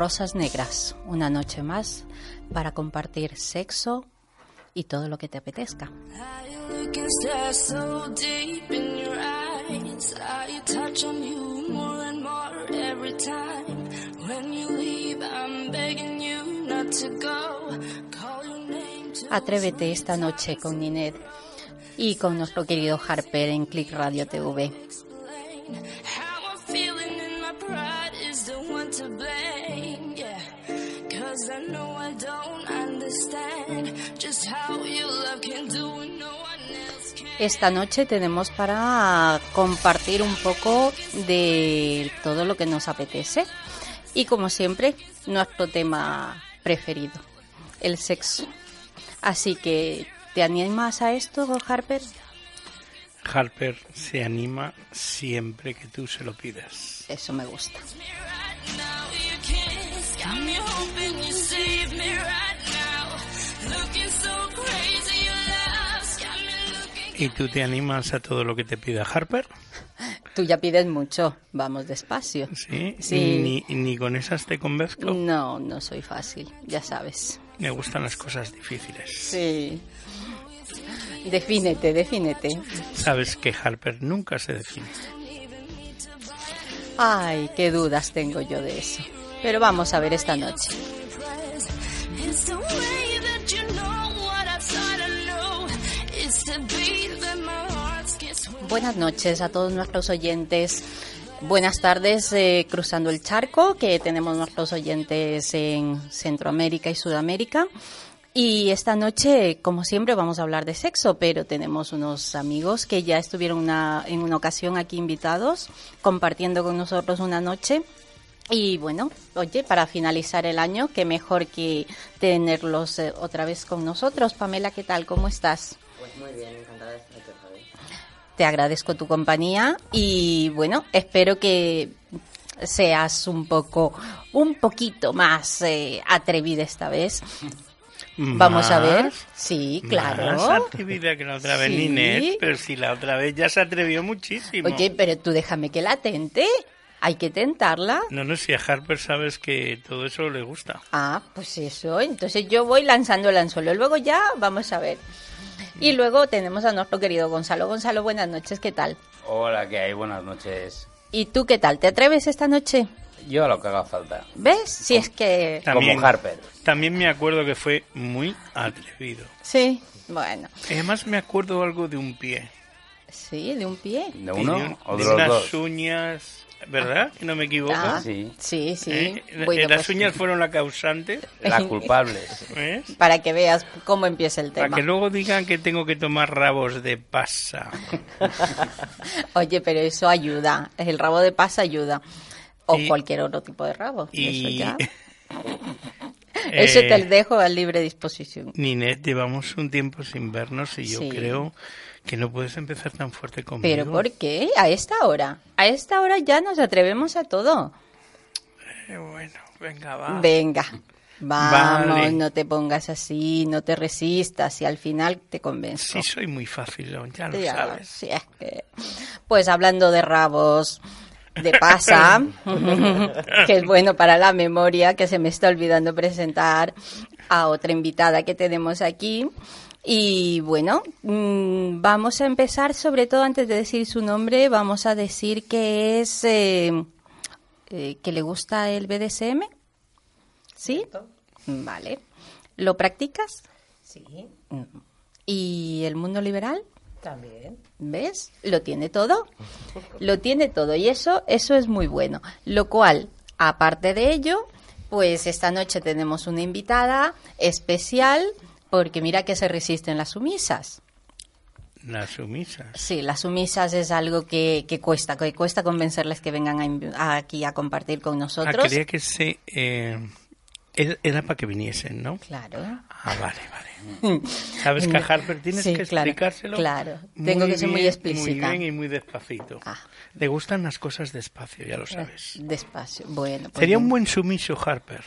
Rosas Negras, una noche más para compartir sexo y todo lo que te apetezca. Atrévete esta noche con Ninet y con nuestro querido Harper en Click Radio TV. Esta noche tenemos para compartir un poco de todo lo que nos apetece y como siempre nuestro tema preferido, el sexo. Así que, ¿te animas a esto, Harper? Harper se anima siempre que tú se lo pidas. Eso me gusta. ¿Y tú te animas a todo lo que te pida Harper? Tú ya pides mucho, vamos despacio. ¿Sí? sí. ¿Ni, ¿Ni con esas te convenzco? No, no soy fácil, ya sabes. Me gustan las cosas difíciles. Sí. Defínete, defínete. Sabes que Harper nunca se define. Ay, qué dudas tengo yo de eso. Pero vamos a ver esta noche. Buenas noches a todos nuestros oyentes. Buenas tardes eh, cruzando el charco, que tenemos nuestros oyentes en Centroamérica y Sudamérica. Y esta noche, como siempre, vamos a hablar de sexo, pero tenemos unos amigos que ya estuvieron una, en una ocasión aquí invitados, compartiendo con nosotros una noche. Y bueno, oye, para finalizar el año, qué mejor que tenerlos eh, otra vez con nosotros. Pamela, ¿qué tal? ¿Cómo estás? Pues muy bien, encantada de estar aquí te agradezco tu compañía y bueno, espero que seas un poco, un poquito más eh, atrevida esta vez. Vamos a ver. Sí, claro. Más atrevida que la otra vez, sí. pero si la otra vez ya se atrevió muchísimo. Oye, pero tú déjame que la tente. Hay que tentarla. No, no, si a Harper sabes que todo eso le gusta. Ah, pues eso. Entonces yo voy lanzando el anzuelo. Luego ya vamos a ver. Y luego tenemos a nuestro querido Gonzalo. Gonzalo, buenas noches, ¿qué tal? Hola, ¿qué hay? Buenas noches. ¿Y tú qué tal? ¿Te atreves esta noche? Yo a lo que haga falta. ¿Ves? Si es que... También, Como Harper. También me acuerdo que fue muy atrevido. Sí, bueno. Además me acuerdo algo de un pie. Sí, de un pie. ¿De uno de, o de, de los unas dos? uñas, ¿verdad? Que no me equivoco. Ah, Sí. sí, sí. ¿Eh? Bueno, Las pues, uñas fueron la causante. Las culpables. Para que veas cómo empieza el Para tema. que luego digan que tengo que tomar rabos de pasa. Oye, pero eso ayuda. El rabo de pasa ayuda. O Y- cualquier otro tipo de rabo. Eso Y... ya. Eso Eh, te lo dejo a libre disposición. Ninet, llevamos un tiempo sin vernos y yo Sí. creo que no puedes empezar tan fuerte conmigo. ¿Pero por qué? A esta hora. A esta hora ya nos atrevemos a todo. Eh, bueno, venga, va. Venga. Vamos, Vale. no te pongas así, no te resistas y al final te convenzo. Sí, soy muy fácil, ya lo Ya, sabes. sí, es que- Pues hablando de rabos, de pasa, que es bueno para la memoria, que se me está olvidando presentar a otra invitada que tenemos aquí. Y bueno, mm, vamos a empezar, sobre todo antes de decir su nombre, vamos a decir que es eh, eh, que le gusta el BDSM. ¿Sí? Vale. ¿Lo practicas? Sí, ¿Y el mundo liberal? También. ¿Ves? Lo tiene todo. Lo tiene todo. Y eso, eso es muy bueno. Lo cual, aparte de ello, pues esta noche tenemos una invitada especial, porque mira que se resisten las sumisas. Las sumisas. Sí, las sumisas es algo que, que cuesta, que cuesta convencerles que vengan a aquí a compartir con Ah, nosotros. quería que se... eh, era- era para que viniesen, ¿no? Claro. Ah, vale, vale. ¿Sabes que a Harper tienes Sí, que claro, explicárselo? claro. Tengo que ser muy explícita. Muy bien y muy despacito. Ah. Le gustan las cosas despacio, ya lo sabes. Despacio. Bueno, pues Sería un buen sumiso, Harper.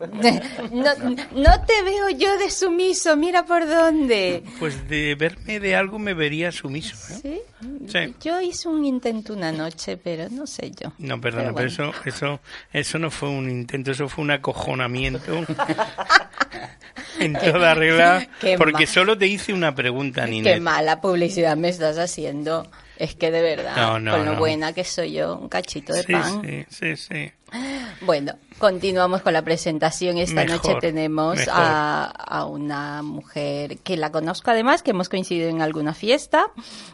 No, no te veo yo de sumiso, mira por dónde. Pues de verme de algo me vería sumiso. ¿eh? ¿Sí? Sí. Yo hice un intento una noche, pero no sé yo. No, perdona, pero, Pero eso, eso, eso no fue un intento, eso fue un acojonamiento. en toda regla, qué porque solo te hice una pregunta, Qué Ninette. mala publicidad me estás haciendo. Es que de verdad, No, no, con lo no. buena que soy yo, un cachito de Sí, pan. sí, sí, sí. Bueno, continuamos con la presentación. Esta Mejor, noche tenemos a, a una mujer que la conozco además, que hemos coincidido en alguna fiesta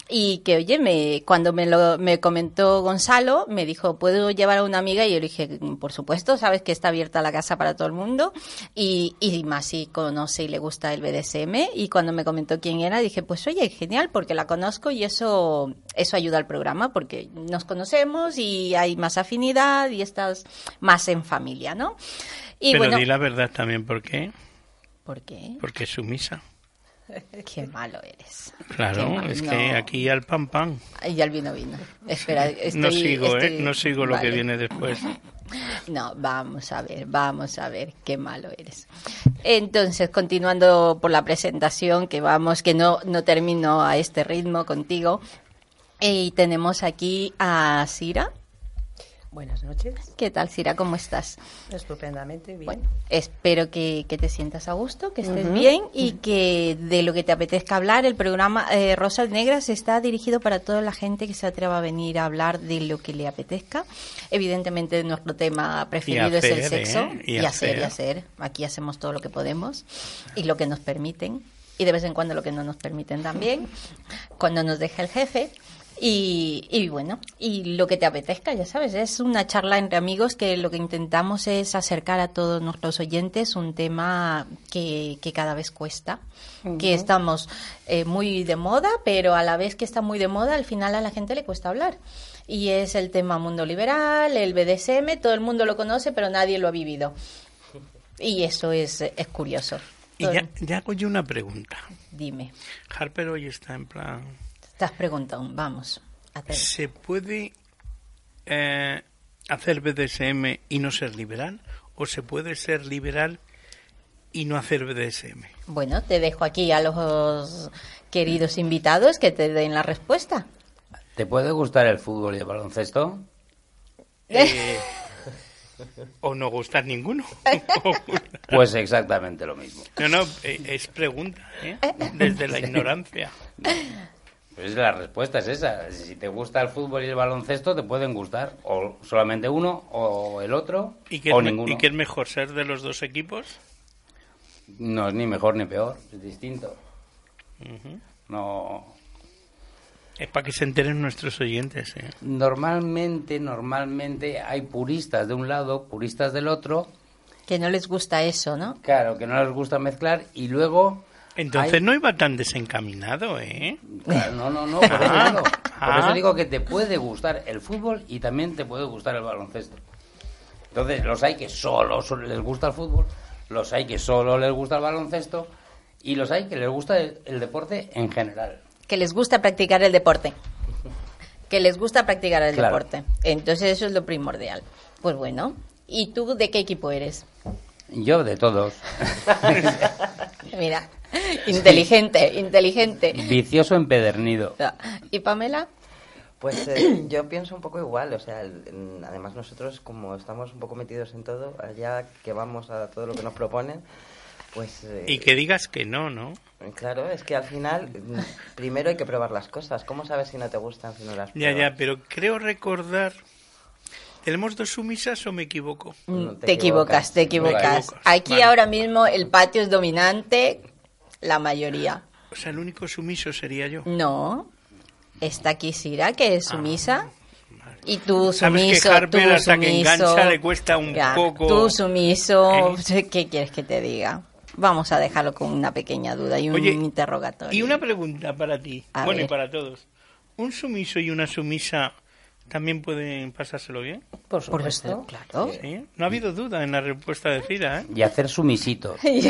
y que, oye, me, cuando me lo me comentó Gonzalo, me dijo, ¿puedo llevar a una amiga? Y yo le dije, por supuesto, sabes que está abierta la casa para todo el mundo y, y más si conoce y le gusta el BDSM. Y cuando me comentó quién era, dije, pues oye, genial, porque la conozco y eso, eso ayuda al programa porque nos conocemos y hay más afinidad y estás más en familia, ¿no? Y Pero bueno, di la verdad también, ¿por qué? ¿por qué? Porque es sumisa. Qué malo eres. Claro, es que no. aquí al pan pan. Ay, ya el vino vino. Espera, estoy, no sigo, ¿eh? No sigo lo que viene después. No, vamos a ver, vamos a ver, qué malo eres. Entonces, continuando por la presentación, que vamos, que no, no termino a este ritmo contigo. Y tenemos aquí a Sira. Buenas noches. ¿Qué tal, Sira? ¿Cómo estás? Estupendamente bien. Bueno, espero que, que te sientas a gusto, que estés Ujú. bien y que de lo que te apetezca hablar, el programa eh, Rosas Negras está dirigido para toda la gente que se atreva a venir a hablar de lo que le apetezca. Evidentemente nuestro tema preferido es el hacer, sexo ¿eh? Y y hacer y hacer. hacer. Aquí hacemos todo lo que podemos y lo que nos permiten y de vez en cuando lo que no nos permiten también, cuando nos deja el jefe. Y, y bueno, y lo que te apetezca, ya sabes, es una charla entre amigos que lo que intentamos es acercar a todos nuestros oyentes un tema que, que cada vez cuesta, que estamos eh, muy de moda, pero a la vez que está muy de moda, al final a la gente le cuesta hablar. Y es el tema mundo liberal, el BDSM, todo el mundo lo conoce, pero nadie lo ha vivido. Y eso es, es curioso. Y Todo- ya, ya hago yo una pregunta. Dime, Harper hoy está en plan... preguntado, vamos. hacer. ¿Se puede eh, hacer BDSM y no ser liberal? ¿O se puede ser liberal y no hacer BDSM? Bueno, te dejo aquí a los queridos invitados que te den la respuesta. ¿Te puede gustar el fútbol y el baloncesto? Eh, ¿O no gustar ninguno? Pues exactamente lo mismo. no, no, eh, es pregunta, ¿eh? Desde la ignorancia. Pues la respuesta es esa. Si te gusta el fútbol y el baloncesto, te pueden gustar o solamente uno o el otro ¿Y qué, o es, ninguno. ¿Y qué es mejor, ser de los dos equipos? No es ni mejor ni peor, es distinto. No. Es para que se enteren nuestros oyentes, ¿eh? Normalmente, normalmente hay puristas de un lado, puristas del otro, Que no les gusta eso, ¿no? claro, que no les gusta mezclar y luego Entonces hay- no iba tan desencaminado, ¿eh? Claro, no, no, no, por eso digo. Por Ah. eso digo que te puede gustar el fútbol y también te puede gustar el baloncesto. Entonces, los hay que solo, solo les gusta el fútbol, los hay que solo les gusta el baloncesto y los hay que les gusta el, el deporte en general. Que les gusta practicar el deporte. Que les gusta practicar el Claro. deporte. Entonces eso es lo primordial. Pues bueno, ¿y tú de qué equipo eres? Yo de todos. Mira, inteligente, inteligente. Vicioso empedernido. ¿Y Pamela? Pues eh, yo pienso un poco igual, o sea, el- en- además nosotros como estamos un poco metidos en todo, allá que vamos a todo lo que nos proponen, pues eh, Y que digas que no, ¿no? claro, es que al final mm, primero hay que probar las cosas. ¿Cómo sabes si no te gustan si no las Ya, pruebas? ya, pero creo recordar... ¿Tenemos dos sumisas o me equivoco? No, Mm, te, equivocas, te equivocas. Te equivocas, Aquí vale. ahora mismo el patio es dominante, la mayoría. O sea, el único sumiso sería yo. No, está aquí Sira, que es sumisa. Y tú Ah, Sabes que sumiso, Harper tú hasta que sumiso. engancha le cuesta un Ya, poco. Tú sumiso, ¿Eh? ¿qué quieres que te diga? Vamos a dejarlo con una pequeña duda y un Oye, interrogatorio. Y una pregunta para ti, A bueno, y para todos. ¿Un sumiso y una sumisa también pueden pasárselo bien? Por supuesto. eso, claro. ¿Sí? No ha habido duda en la respuesta de Cira, ¿eh? Y hacer sumisitos. y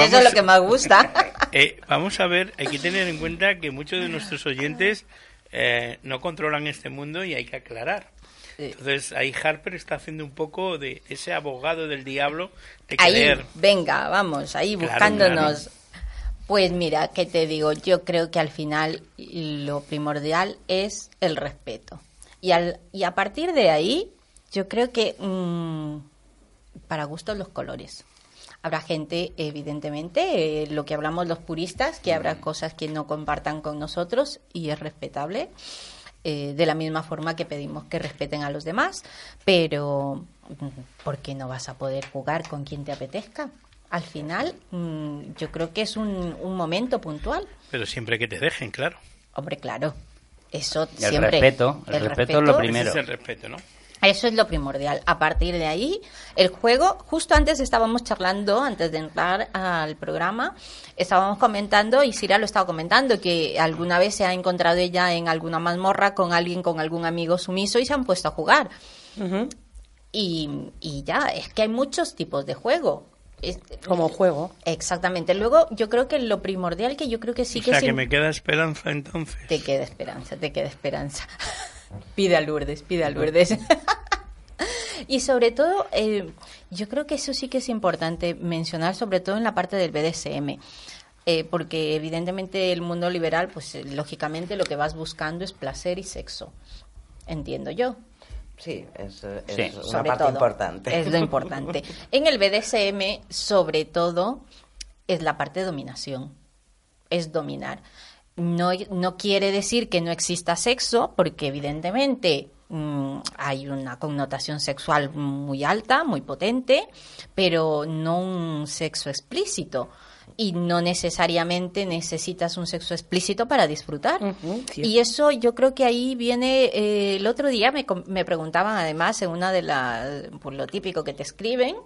eso es lo que más gusta. Eh, vamos a ver, hay que tener en cuenta que muchos de nuestros oyentes eh, no controlan este mundo y hay que aclarar. Entonces ahí Harper está haciendo un poco de ese abogado del diablo de Ahí, querer. venga, vamos, ahí Claro, buscándonos. Pues mira, ¿qué te digo? Yo creo que al final lo primordial es el respeto. Y, al, y a partir de ahí, yo creo que mm, para gustos los colores. Habrá gente, evidentemente, eh, lo que hablamos los puristas, que habrá cosas que no compartan con nosotros y es respetable, eh, de la misma forma que pedimos que respeten a los demás, pero mm, ¿por qué no vas a poder jugar con quien te apetezca? Al final, mm, yo creo que es un, un momento puntual. Pero siempre que te dejen, claro. Hombre, claro. Eso El siempre. respeto, el respeto es lo primero. Ese es el respeto, ¿no? Eso es lo primordial. A partir de ahí, el juego, justo antes estábamos charlando, antes de entrar al programa, estábamos comentando, y Sira lo estaba comentando, que alguna vez se ha encontrado ella en alguna mazmorra con alguien, con algún amigo sumiso y se han puesto a jugar. y, y ya, es que hay muchos tipos de juego. Es- Como juego. Exactamente. Luego, yo creo que lo primordial que yo creo que sí o que sea, es que im- me queda esperanza entonces. te queda esperanza, te queda esperanza. pide a Lourdes, pide a Lourdes. y sobre todo, eh, yo creo que eso sí que es importante mencionar, sobre todo en la parte del BDSM. Eh, porque evidentemente el mundo liberal, pues eh, lógicamente lo que vas buscando es placer y sexo. Entiendo yo. Sí, es, eh, es Sí. una sobre parte todo. importante. Es lo importante. En el BDSM, sobre todo, es la parte de dominación. Es dominar. No, no quiere decir que no exista sexo, porque evidentemente mm, hay una connotación sexual muy alta, muy potente, pero no un sexo explícito. Y no necesariamente necesitas un sexo explícito para disfrutar. Y eso yo creo que ahí viene, eh, el otro día me, me preguntaban además en una de las, por lo típico que te escriben,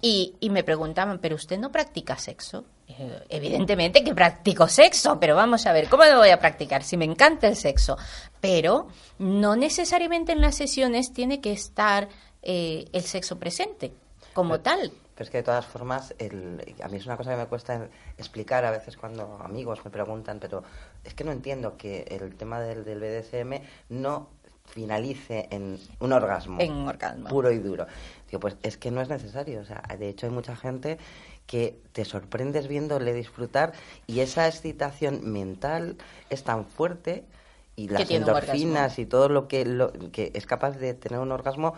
y, y me preguntaban, ¿pero usted no practica sexo? Eh, evidentemente que practico sexo, pero vamos a ver, ¿cómo lo voy a practicar? Si me encanta el sexo. Pero no necesariamente en las sesiones tiene que estar eh, el sexo presente como tal. Pero es que de todas formas, el, a mí es una cosa que me cuesta explicar a veces cuando amigos me preguntan, pero es que no entiendo que el tema del, del BDSM no finalice en un orgasmo. En un orgasmo. Puro y duro. Digo, pues es que no es necesario. O sea, de hecho hay mucha gente que te sorprendes viéndole disfrutar y esa excitación mental es tan fuerte y las endorfinas y todo lo que, lo que es capaz de tener un orgasmo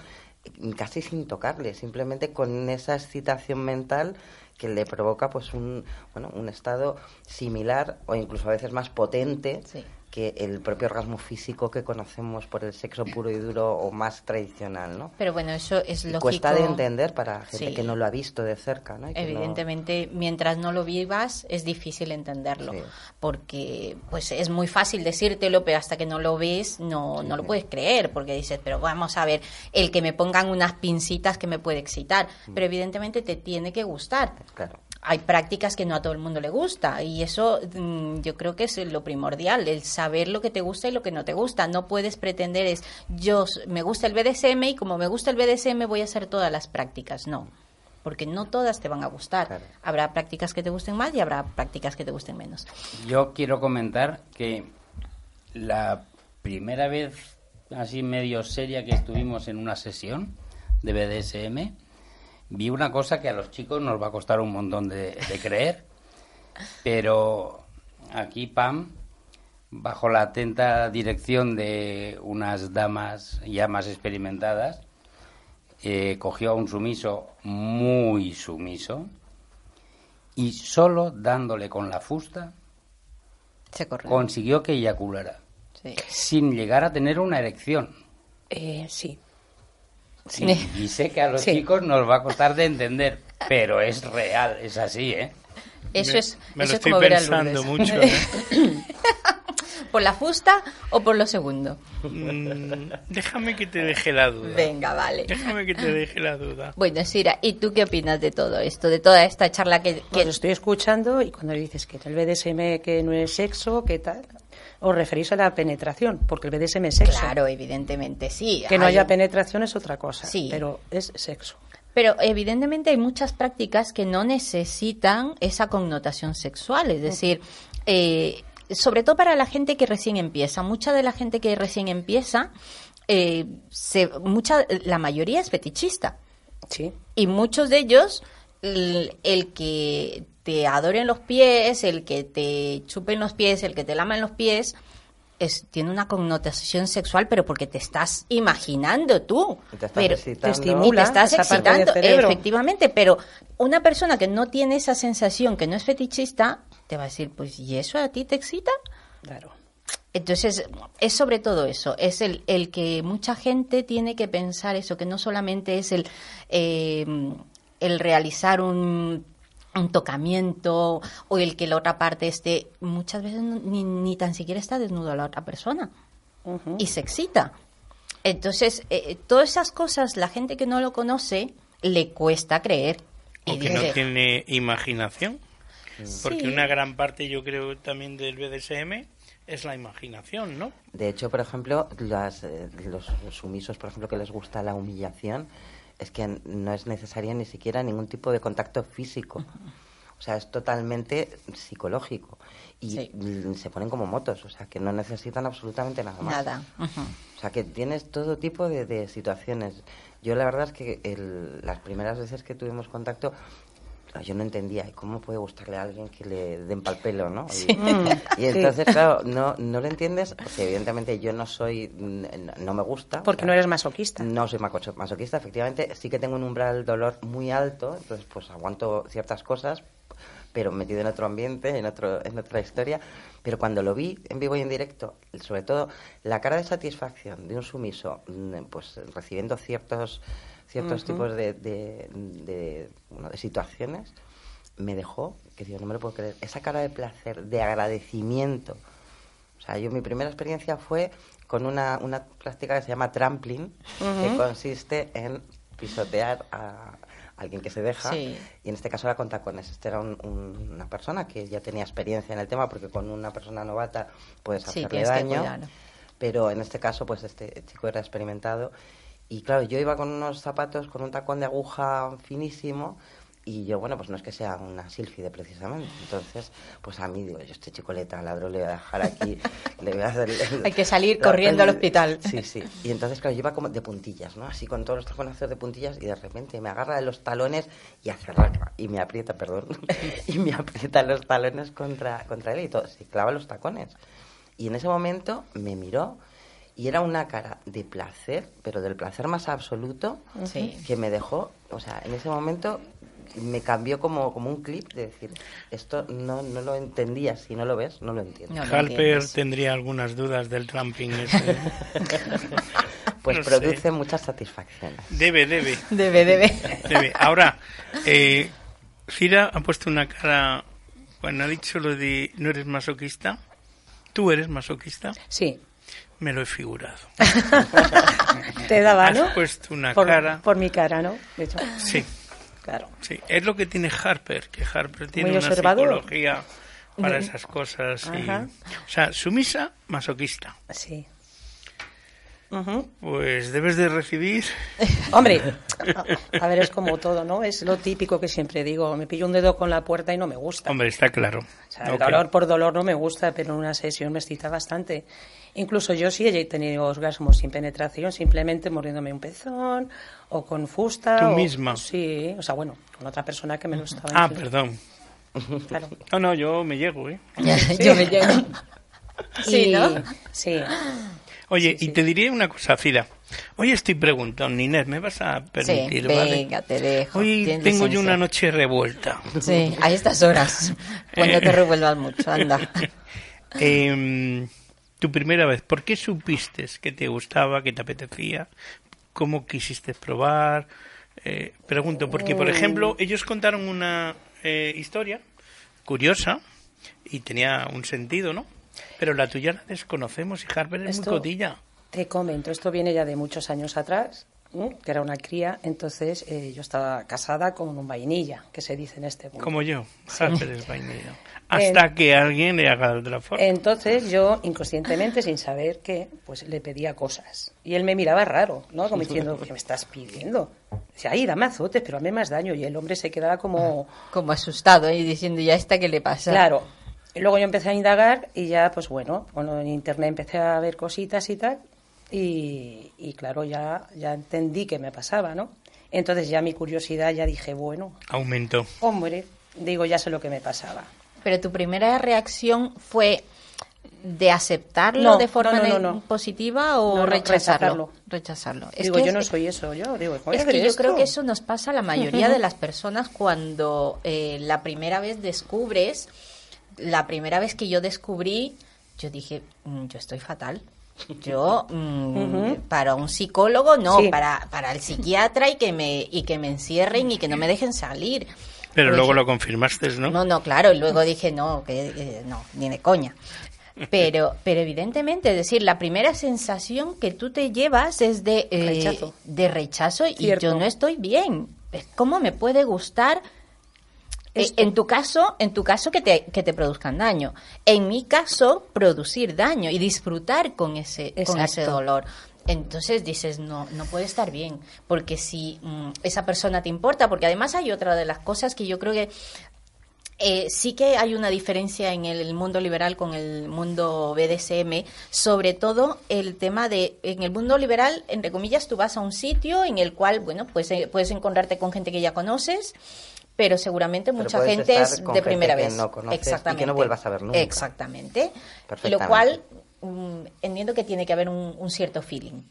casi sin tocarle, simplemente con esa excitación mental que le provoca pues un bueno un estado similar o incluso a veces más potente. Que el propio orgasmo físico que conocemos por el sexo puro y duro o más tradicional, ¿no? Pero bueno, eso es Y lógico. cuesta de entender para gente Sí. que no lo ha visto de cerca, ¿no? Y Evidentemente, mientras no lo vivas, es difícil entenderlo. Sí. Porque, pues, es muy fácil decírtelo, pero hasta que no lo ves, no, no lo puedes creer. Porque dices, pero vamos a ver, el que me pongan unas pincitas que me puede excitar. Mm. Pero evidentemente te tiene que gustar. Claro. Hay prácticas que no a todo el mundo le gusta. Y eso mm, yo creo que es lo primordial, el saber lo que te gusta y lo que no te gusta. No puedes pretender es, yo me gusta el BDSM y como me gusta el BDSM voy a hacer todas las prácticas. No porque no todas te van a gustar. Claro. Habrá prácticas que te gusten más y habrá prácticas que te gusten menos. Yo quiero comentar que la primera vez así medio seria que estuvimos en una sesión de BDSM, vi una cosa que a los chicos nos va a costar un montón de, de creer, pero aquí Pam, bajo la atenta dirección de unas damas ya más experimentadas, eh, cogió a un sumiso muy sumiso y solo dándole con la fusta Se consiguió que eyaculara, Sí. sin llegar a tener una erección. Eh, sí. Y, y sé que a los Sí. chicos nos va a costar de entender, pero es real, es así, ¿eh? Eso Me- es, me eso lo es como estoy ver a pensando Lourdes. mucho, ¿eh? ¿Por la fusta o por lo segundo? Mm, déjame que te deje la duda. Venga, vale. Déjame que te deje la duda. Bueno, Sira, ¿y tú qué opinas de todo esto? De toda esta charla que... que- Pues estoy escuchando y cuando dices que el BDSM que no es sexo, ¿qué tal? Os referís a la penetración, porque el BDSM es sexo. Claro, evidentemente, sí. Que no Hay- haya penetración es otra cosa, Sí. pero es sexo. Pero evidentemente hay muchas prácticas que no necesitan esa connotación sexual, es decir, eh, sobre todo para la gente que recién empieza. Mucha de la gente que recién empieza, eh, se, mucha, la mayoría es fetichista Sí. y muchos de ellos el, el que te adoren los pies, el que te chupen los pies, el que te lamen los pies, es, tiene una connotación sexual, pero porque te estás imaginando tú. Y te estás pero excitando. te estimula, Esa te estás excitando, efectivamente, pero una persona que no tiene esa sensación, que no es fetichista, te va a decir, pues, ¿y eso a ti te excita? Claro. Entonces, es sobre todo eso, es el, el que mucha gente tiene que pensar eso, que no solamente es el, eh, el realizar un, un tocamiento o el que la otra parte esté, muchas veces ni, ni tan siquiera está desnuda la otra persona y se excita. Entonces, eh, todas esas cosas, la gente que no lo conoce, le cuesta creer. O Y que no tiene imaginación. Porque Sí. una gran parte, yo creo, también del BDSM es la imaginación, ¿no? De hecho, por ejemplo, las, eh, los sumisos, por ejemplo, que les gusta la humillación, es que no es necesaria ni siquiera ningún tipo de contacto físico. O sea, es totalmente psicológico. Y Sí. se ponen como motos, o sea, que no necesitan absolutamente nada más. nada. Ujú. O sea, que tienes todo tipo de, de situaciones. Yo la verdad es que el- las primeras veces que tuvimos contacto, yo no entendía ¿y cómo puede gustarle a alguien que le den pal pelo, ¿no? Y, y entonces, claro, no, no lo entiendes, porque evidentemente yo no soy, no me gusta. Porque o sea, no eres masoquista. no soy masoquista, efectivamente. Sí que tengo un umbral dolor muy alto, entonces pues aguanto ciertas cosas, pero metido en otro ambiente, en, otro, en otra historia. Pero cuando lo vi en vivo y en directo, sobre todo la cara de satisfacción de un sumiso, pues recibiendo ciertos, ciertos tipos de, de, de, bueno, de situaciones, me dejó, que digo, no me lo puedo creer, esa cara de placer, de agradecimiento. O sea, yo mi primera experiencia fue con una, una práctica que se llama trampling, que consiste en pisotear a alguien que se deja, Sí. y en este caso era con tacones. Este era un- un- una persona que ya tenía experiencia en el tema, porque con una persona novata puedes hacerle daño, pero en este caso, pues este chico era experimentado. Y claro, yo iba con unos zapatos con un tacón de aguja finísimo, y yo, bueno, pues no es que sea una sílfide precisamente. Entonces, pues a mí digo, yo este chico le taladro, le voy a dejar aquí, le voy a hacer... Hay que salir corriendo al hospital. Sí, sí. Y entonces, claro, yo iba como de puntillas, ¿no? Así con todos los taconazos de puntillas y de repente me agarra de los talones y hace raca. Y me aprieta, perdón. y me aprieta los talones contra, contra él y todo. Se clava los tacones. Y en ese momento me miró y era una cara de placer, pero del placer más absoluto, Sí. que me dejó, o sea, en ese momento me cambió como, como un clip de decir, esto no, no lo entendía, si no lo ves, no lo. No lo Halper tendría algunas dudas del tramping ese. Pues No sé. produce muchas satisfacciones. Debe, debe, Debe, debe. debe. Ahora, eh, Cira ha puesto una cara, bueno, ha dicho lo de no eres masoquista. ¿Tú eres masoquista? Sí. Me lo he figurado. Te daba, Has ¿no? puesto una por, cara. por mi cara, ¿no? De hecho, Sí, claro. sí. Es lo que tiene Harper, que Harper tiene Muy una observador. psicología para esas cosas. y- o sea, sumisa, masoquista. Sí. Pues debes de recibir Hombre, a, a ver, es como todo, ¿no? Es lo típico que siempre digo. Me pillo un dedo con la puerta y no me gusta. Hombre, está claro. O sea, el Ok. dolor por dolor no me gusta, pero en una sesión me excita bastante. Incluso yo sí he tenido orgasmos sin penetración, simplemente mordiéndome un pezón o con fusta. ¿Tú o- misma? Sí, o sea, bueno, con otra persona que me lo estaba Ah, perdón. Claro. No, no, yo me llego, ¿eh? Yo me llego. Sí, Y- ¿no? Sí. Oye, y te diré una cosa, Cira. Hoy estoy preguntando, Inés, ¿me vas a Sí, permitir, vale? venga, te dejo. Hoy tienes tengo yo una noche revuelta. Sí, a estas horas. No te revuelvas mucho, anda. Em, tu primera vez, ¿por qué supiste que te gustaba, que te apetecía? ¿Cómo quisiste probar? Eh, pregunto, porque, por ejemplo, ellos contaron una eh, historia curiosa y tenía un sentido, ¿no? Pero la tuya la desconocemos y Harper es Esto- muy cotilla. Te comento, esto viene ya de muchos años atrás, ¿no? que era una cría, entonces eh, yo estaba casada con un vainilla, que se dice en este mundo. Como yo, Harper es vainilla. Hasta que alguien le haga de otra forma. Entonces yo, inconscientemente, sin saber qué, pues le pedía cosas. Y él me miraba raro, ¿no? Como diciendo, ¿qué me estás pidiendo? Decía, ay, dame azotes, pero hazme más daño. Y el hombre se quedaba como, Como asustado y diciendo, ¿ya esta qué le pasa? claro. Y luego yo empecé a indagar y ya, pues bueno, bueno en internet empecé a ver cositas y tal. Y, y claro, ya, ya entendí qué me pasaba, ¿no? Entonces ya mi curiosidad ya dije, bueno, Aumentó. hombre, digo, ya sé lo que me pasaba. Pero tu primera reacción fue de aceptarlo No, de forma no, no, no, ne- no. positiva o No, no, rechazarlo. rechazarlo. Rechazarlo. Es digo, que yo es- no soy eso, yo digo, ¿cómo Es que yo esto? creo que eso nos pasa a la mayoría de las personas cuando eh, la primera vez descubres, la primera vez que yo descubrí, yo dije, "Mm, yo estoy fatal. Yo, mm, para un psicólogo, no, Sí. para, para el psiquiatra y que, me, y que me encierren y que no me dejen salir. Pero Pues luego lo confirmaste, ¿no? no, no, claro, y luego dije, no, que eh, no, ni de coña. Pero, pero evidentemente, es decir, la primera sensación que tú te llevas es de eh, Rechazo. de rechazo y yo no estoy bien. ¿Cómo me puede gustar? Eh, Esto. en tu caso, en tu caso que te, que te produzcan daño. En mi caso, producir daño y disfrutar con ese, con ese dolor. Entonces dices, no, no puede estar bien, porque si mm, esa persona te importa, porque además hay otra de las cosas que yo creo que eh, sí que hay una diferencia en el mundo liberal con el mundo BDSM, sobre todo el tema de, en el mundo liberal, entre comillas, tú vas a un sitio en el cual, bueno, pues eh, puedes encontrarte con gente que ya conoces, pero seguramente Pero mucha gente es de primera vez. no conoces y que no Exactamente. vuelvas a ver nunca. Exactamente. Lo cual mm, entiendo que tiene que haber un, un cierto feeling.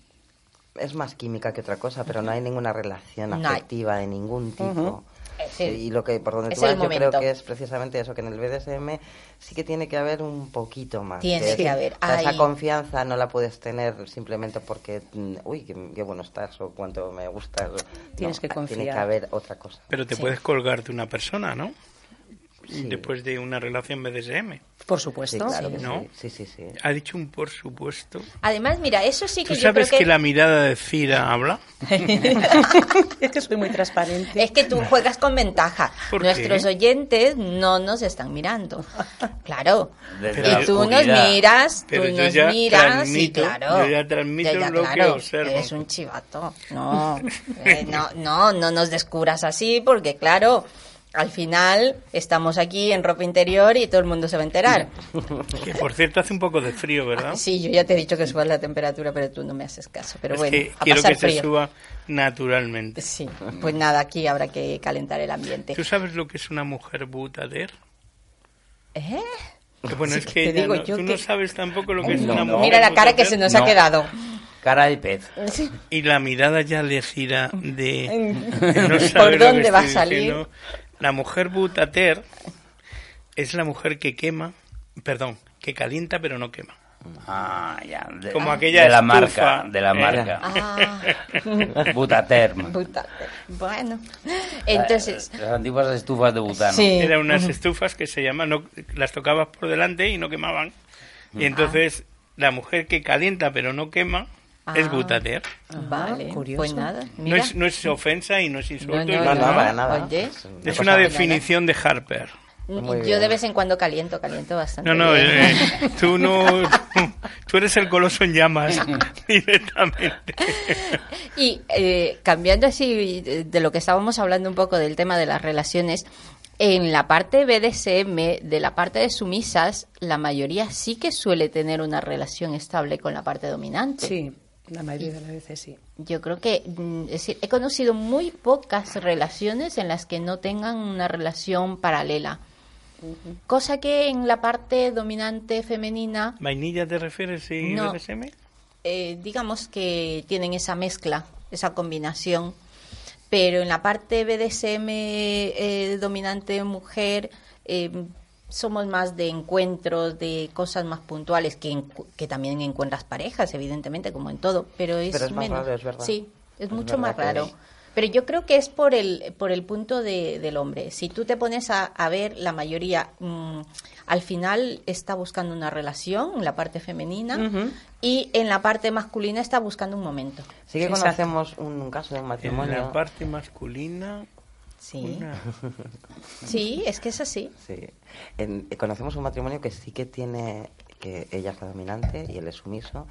Es más química que otra cosa, pero no hay ninguna relación No afectiva de ningún tipo. El- y lo que por donde es tú vas, yo creo que es precisamente eso, que en el BDSM sí que tiene que haber un poquito más. Tiene es- que haber. o sea, Hay- Esa confianza no la puedes tener simplemente porque, mm, uy, qué, qué bueno estás o cuánto me gustas. Tienes No, que Tiene confiar. que haber otra cosa. Pero te Sí. puedes colgar de una persona, ¿no? Sí. Después de una relación BDSM. Por Sí, supuesto. claro que ¿no? sí. Sí, sí, sí. Ha dicho un por supuesto. Además, mira, eso sí ¿Tú que yo creo sabes que... que la mirada de Cira habla? es que soy muy transparente. Es que tú juegas con ventaja. ¿Por qué? Nuestros oyentes no nos están mirando. Claro. La y tú nos miras, Pero tú yo nos ya miras transmito, y claro. yo ya transmito Ya, ya, lo que claro, observo. Eres un chivato. No, eh, no, no, no nos descubras así porque claro, al final estamos aquí en ropa interior y todo el mundo se va a enterar. Que por cierto hace un poco de frío, ¿verdad? Sí, yo ya te he dicho que subas la temperatura, pero tú no me haces caso. Pero es bueno, que a quiero pasar que se frío. suba naturalmente. Sí, pues nada, aquí habrá que calentar el ambiente. ¿Tú sabes lo que es una mujer butader? ¿Eh? Que bueno, Sí, es te que ella digo no- yo tú que- no sabes tampoco lo que es No, una no. mujer Mira la cara que butader. se nos ha quedado. Cara de pez. Y la mirada ya le Cira de, ¿Por de no saber lo que dónde va a salir? diciendo. La mujer butater es la mujer que quema, perdón, que calienta pero no quema. Ah, ya. De, Como aquella de la estufa, marca, de la eh. marca. Ah, Butaterm. puta. Bueno, entonces, Las antiguas estufas de butano. Sí. Eran unas estufas que se llaman, no, las tocabas por delante y no quemaban. Y entonces la mujer que calienta pero no quema es Ah. butater. vale, curioso. pues nada, No es, no es ofensa y no es insulto. No, y no, No, no, no. para nada. Oye. Es una Es definición de Harper. Muy yo bien. de vez en cuando caliento, caliento bastante. No, no, bien. eh, tú no. Tú eres el coloso en llamas directamente. Y eh, cambiando así de, de lo que estábamos hablando un poco del tema de las relaciones, en la parte BDSM, de la parte de sumisas, la mayoría sí que suele tener una relación estable con la parte dominante. Sí, la mayoría de las veces sí. Yo creo que, mm, es decir, he conocido muy pocas relaciones en las que no tengan una relación paralela. Cosa que en la parte dominante femenina, ¿Vainilla te refieres y No. BDSM? eh, digamos que tienen esa mezcla, esa combinación. Pero en la parte BDSM eh, dominante mujer, eh, somos más de encuentros, de cosas más puntuales, que, que también encuentras parejas, evidentemente, como en todo, pero es, Pero es más menos. raro, es verdad. Sí, es, Es mucho más raro. Pero yo creo que es por el, por el punto de- del hombre. Si tú te pones a, a ver, la mayoría mm, al final está buscando una relación, en la parte femenina, y en la parte masculina está buscando un momento. Sí que Exacto. conocemos un, un caso de un En matrimonio. la parte masculina. Sí, una- sí, es que es así. Sí. En- eh, conocemos un matrimonio que sí que tiene, que ella es la dominante y él es sumiso,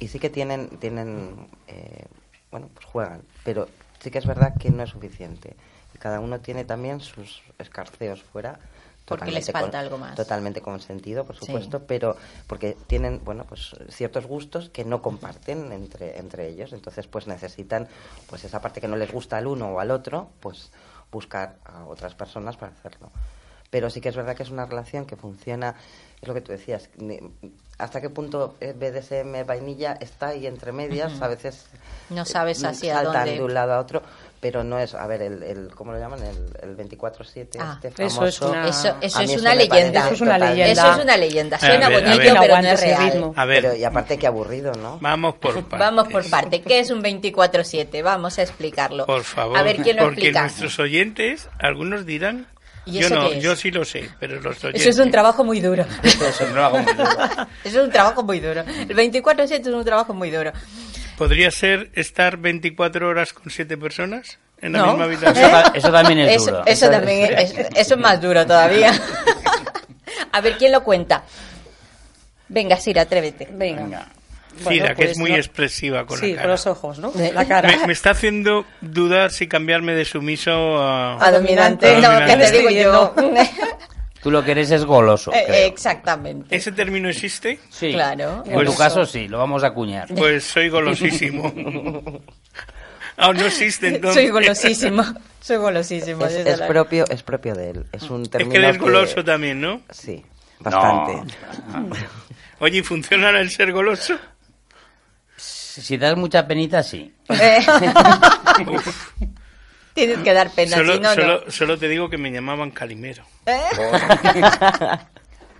y sí que tienen, tienen eh, bueno, pues juegan, pero sí que es verdad que no es suficiente. Y cada uno tiene también sus escarceos fuera. Porque les totalmente falta algo más. Totalmente consentido, por Sí. supuesto, pero porque tienen, bueno, pues ciertos gustos que no comparten entre, entre ellos. Entonces, pues necesitan, pues esa parte que no les gusta al uno o al otro, pues buscar a otras personas para hacerlo. Pero sí que es verdad que es una relación que funciona, es lo que tú decías, hasta qué punto el BDSM vainilla está ahí entre medias, a veces No sabes eh, hacia saltan dónde. de un lado a otro, pero no es, a ver, el, el ¿cómo lo llaman? El, el 24-7, Ah, este eso famoso. es una- Eso, eso es una leyenda. Eso es una leyenda. Eso es una leyenda. Suena ver, a bonito, ver. pero no es real. ritmo. A ver, Pero, y aparte qué aburrido, ¿no? vamos por partes. Vamos por parte. ¿Qué es un 24-7? Vamos a explicarlo. Por favor, A ver quién lo porque explica. nuestros oyentes, algunos dirán, ¿Y yo eso no, es? yo sí lo sé, pero los oyentes. Eso es un trabajo muy duro. Eso no lo hago muy duro. Eso es un trabajo muy duro. El 24-7 es un trabajo muy duro. ¿Podría ser estar 24 horas con siete personas en la No. misma Eso, habitación? ta- eso también es Eso, duro. eso también es, eso es más duro todavía. A ver, ¿quién lo cuenta? Venga, Sira, atrévete. Venga. Venga. Bueno, Cira, que pues es muy no- expresiva con sí, la cara. con los ojos, ¿no? La cara. Me, me está haciendo dudar si cambiarme de sumiso a... A dominante. A No, dominante. que te digo yo. Tú lo que eres es goloso. Eh, creo. Exactamente. ¿Ese término existe? Sí. Claro. En Pues- tu caso sí, lo vamos a acuñar. Pues soy golosísimo. Ah, no existe entonces. Soy golosísimo. Soy golosísimo. Es, es la- propio, es propio de él. Es un Es término que eres goloso también, ¿no? Sí, bastante. Oye, ¿y funciona el ser goloso? Si das mucha penita, sí. Eh. Tienes que dar pena, Solo, si no, no. solo te digo que me llamaban Calimero.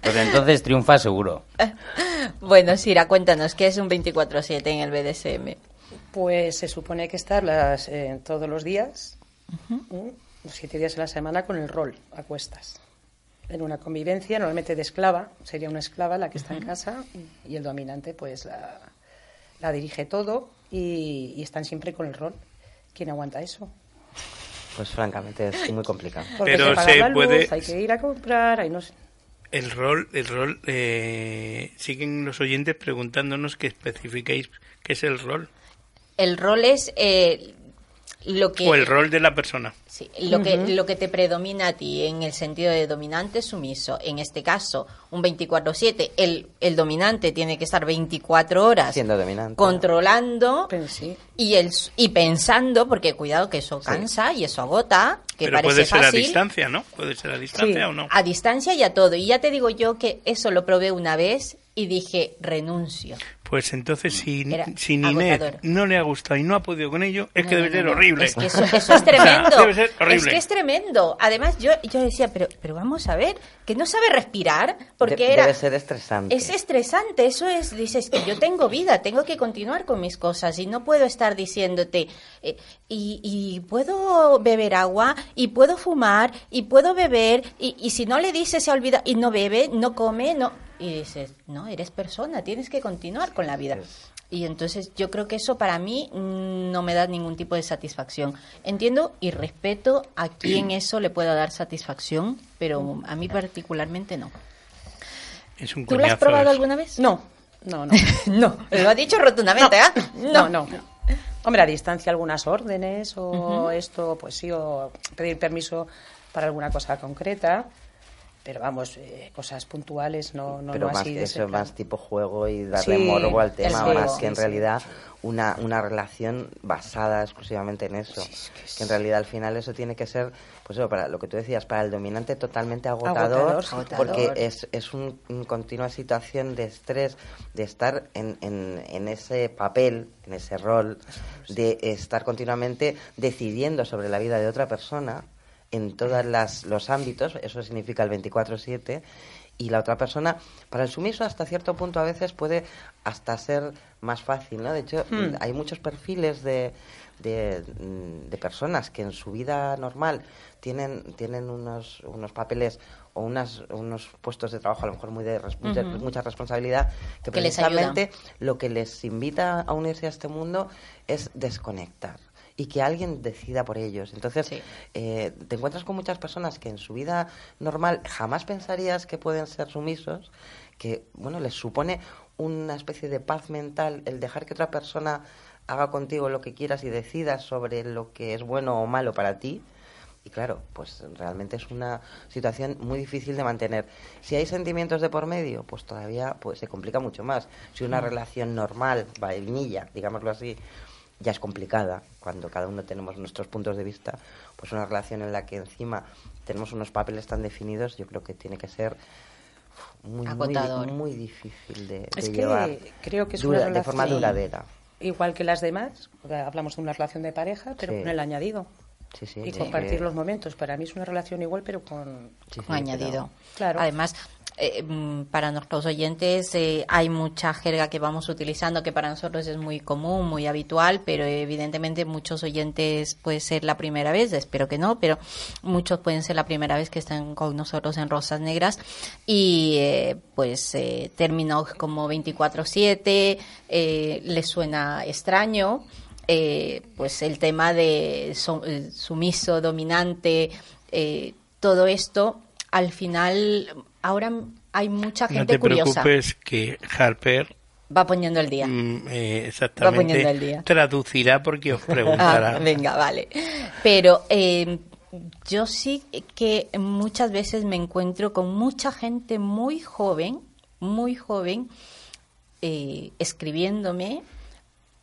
Pues entonces triunfa seguro. Bueno, Sira, cuéntanos, ¿qué es un 24-7 en el BDSM? Pues se supone que estar las, eh, todos los días, ¿m? los siete días a la semana, con el rol a cuestas. En una convivencia, normalmente de esclava, sería una esclava la que está en casa y el dominante pues la, la dirige todo y, y están siempre con el rol. ¿Quién aguanta eso? Pues francamente es muy complicado. Porque Pero se la luz, puede- hay que ir a comprar, hay no sé. El rol, el rol, eh, siguen los oyentes preguntándonos que especifiquéis qué es el rol. El rol es eh, lo que... O el rol de la persona. Sí, lo, que, lo que te predomina a ti en el sentido de dominante sumiso. En este caso, un 24-7, el, el dominante tiene que estar 24 horas Siendo dominante. controlando Pero sí. y, el, y pensando, porque cuidado que eso cansa y eso agota, que Pero parece puede ser fácil. a distancia, ¿no? Puede ser a distancia Sí. o no. A distancia y a todo. Y ya te digo yo que eso lo probé una vez y dije, renuncio. Pues entonces, si, Era si no le ha gustado y no ha podido con ello, es No, que debe no, ser horrible. Es que eso, eso es tremendo. O sea, debe ser horrible. Es que es tremendo. Además, yo, yo decía, pero, pero vamos a ver, que no sabe respirar, porque De- era... Debe ser estresante. Es estresante, eso es, dices que yo tengo vida, tengo que continuar con mis cosas y no puedo estar diciéndote, eh, y, y puedo beber agua, y puedo fumar, y puedo beber, y, y si no le dices se olvida, y no bebe, no come, no. Y dices, no, eres persona, tienes que continuar con la vida. Y entonces yo creo que eso para mí mm, no me da ningún tipo de satisfacción. Entiendo y respeto a quien eso le pueda dar satisfacción, pero a mí particularmente no. Es un ¿Tú lo has probado eso. alguna vez? No, no, no. no, lo ha dicho rotundamente, ¿ah? No, no. Hombre, a distancia algunas órdenes o esto, pues sí, o pedir permiso para alguna cosa concreta. Pero vamos, eh, cosas puntuales, no, no, pero no más así de eso más tipo juego y darle Sí, morbo al tema juego, más que en sí, sí. realidad una, una relación basada exclusivamente en eso que en realidad al final eso tiene que ser pues eso, para lo que tú decías para el dominante totalmente agotador, Agotador, porque Agotador. es, es un, un continua situación de estrés de estar en, en, en ese papel en ese rol de estar continuamente decidiendo sobre la vida de otra persona en todos los ámbitos, eso significa el 24-7, y la otra persona, para el sumiso hasta cierto punto a veces puede hasta ser más fácil, ¿no? De hecho, Hmm. hay muchos perfiles de, de, mm, de personas que en su vida normal tienen, tienen unos, unos papeles o unas, unos puestos de trabajo a lo mejor muy de res- mucha, mucha responsabilidad, que, Que les ayuda. precisamente lo que les invita a unirse a este mundo es desconectar y que alguien decida por ellos. Entonces, Sí. eh, te encuentras con muchas personas que en su vida normal jamás pensarías que pueden ser sumisos, que, bueno, les supone una especie de paz mental el dejar que otra persona haga contigo lo que quieras y decidas sobre lo que es bueno o malo para ti. Y claro, pues realmente es una situación muy difícil de mantener. Si hay sentimientos de por medio, pues todavía pues se complica mucho más. Si una relación normal, vainilla, digámoslo así, ya es complicada, cuando cada uno tenemos nuestros puntos de vista, pues una relación en la que encima tenemos unos papeles tan definidos, yo creo que tiene que ser muy, muy, Agotador. muy difícil de, de Es que llevar creo que es dura- una de forma relación- duradera. Igual que las demás, hablamos de una relación de pareja, pero Sí. con el añadido. Sí, sí, y sí, compartir que- los momentos. Para mí es una relación igual, pero con... sí, sí, con añadido. pero- Claro. Además, eh, mm, para nuestros oyentes eh, hay mucha jerga que vamos utilizando que para nosotros es muy común, muy habitual, pero evidentemente muchos oyentes puede ser la primera vez, espero que no, pero muchos pueden ser la primera vez que están con nosotros en Rosas Negras y eh, pues términos como 24/7 eh, les suena extraño. pues el tema de su- sumiso, dominante, todo esto, al final, ahora hay mucha No gente te curiosa. preocupes que Harper Va poniendo el día. mm, eh, Va poniendo el exactamente día. traducirá porque os Ah, preguntará. venga, vale. Pero eh, yo sí que muchas veces me encuentro con mucha gente muy joven, muy joven, eh, escribiéndome,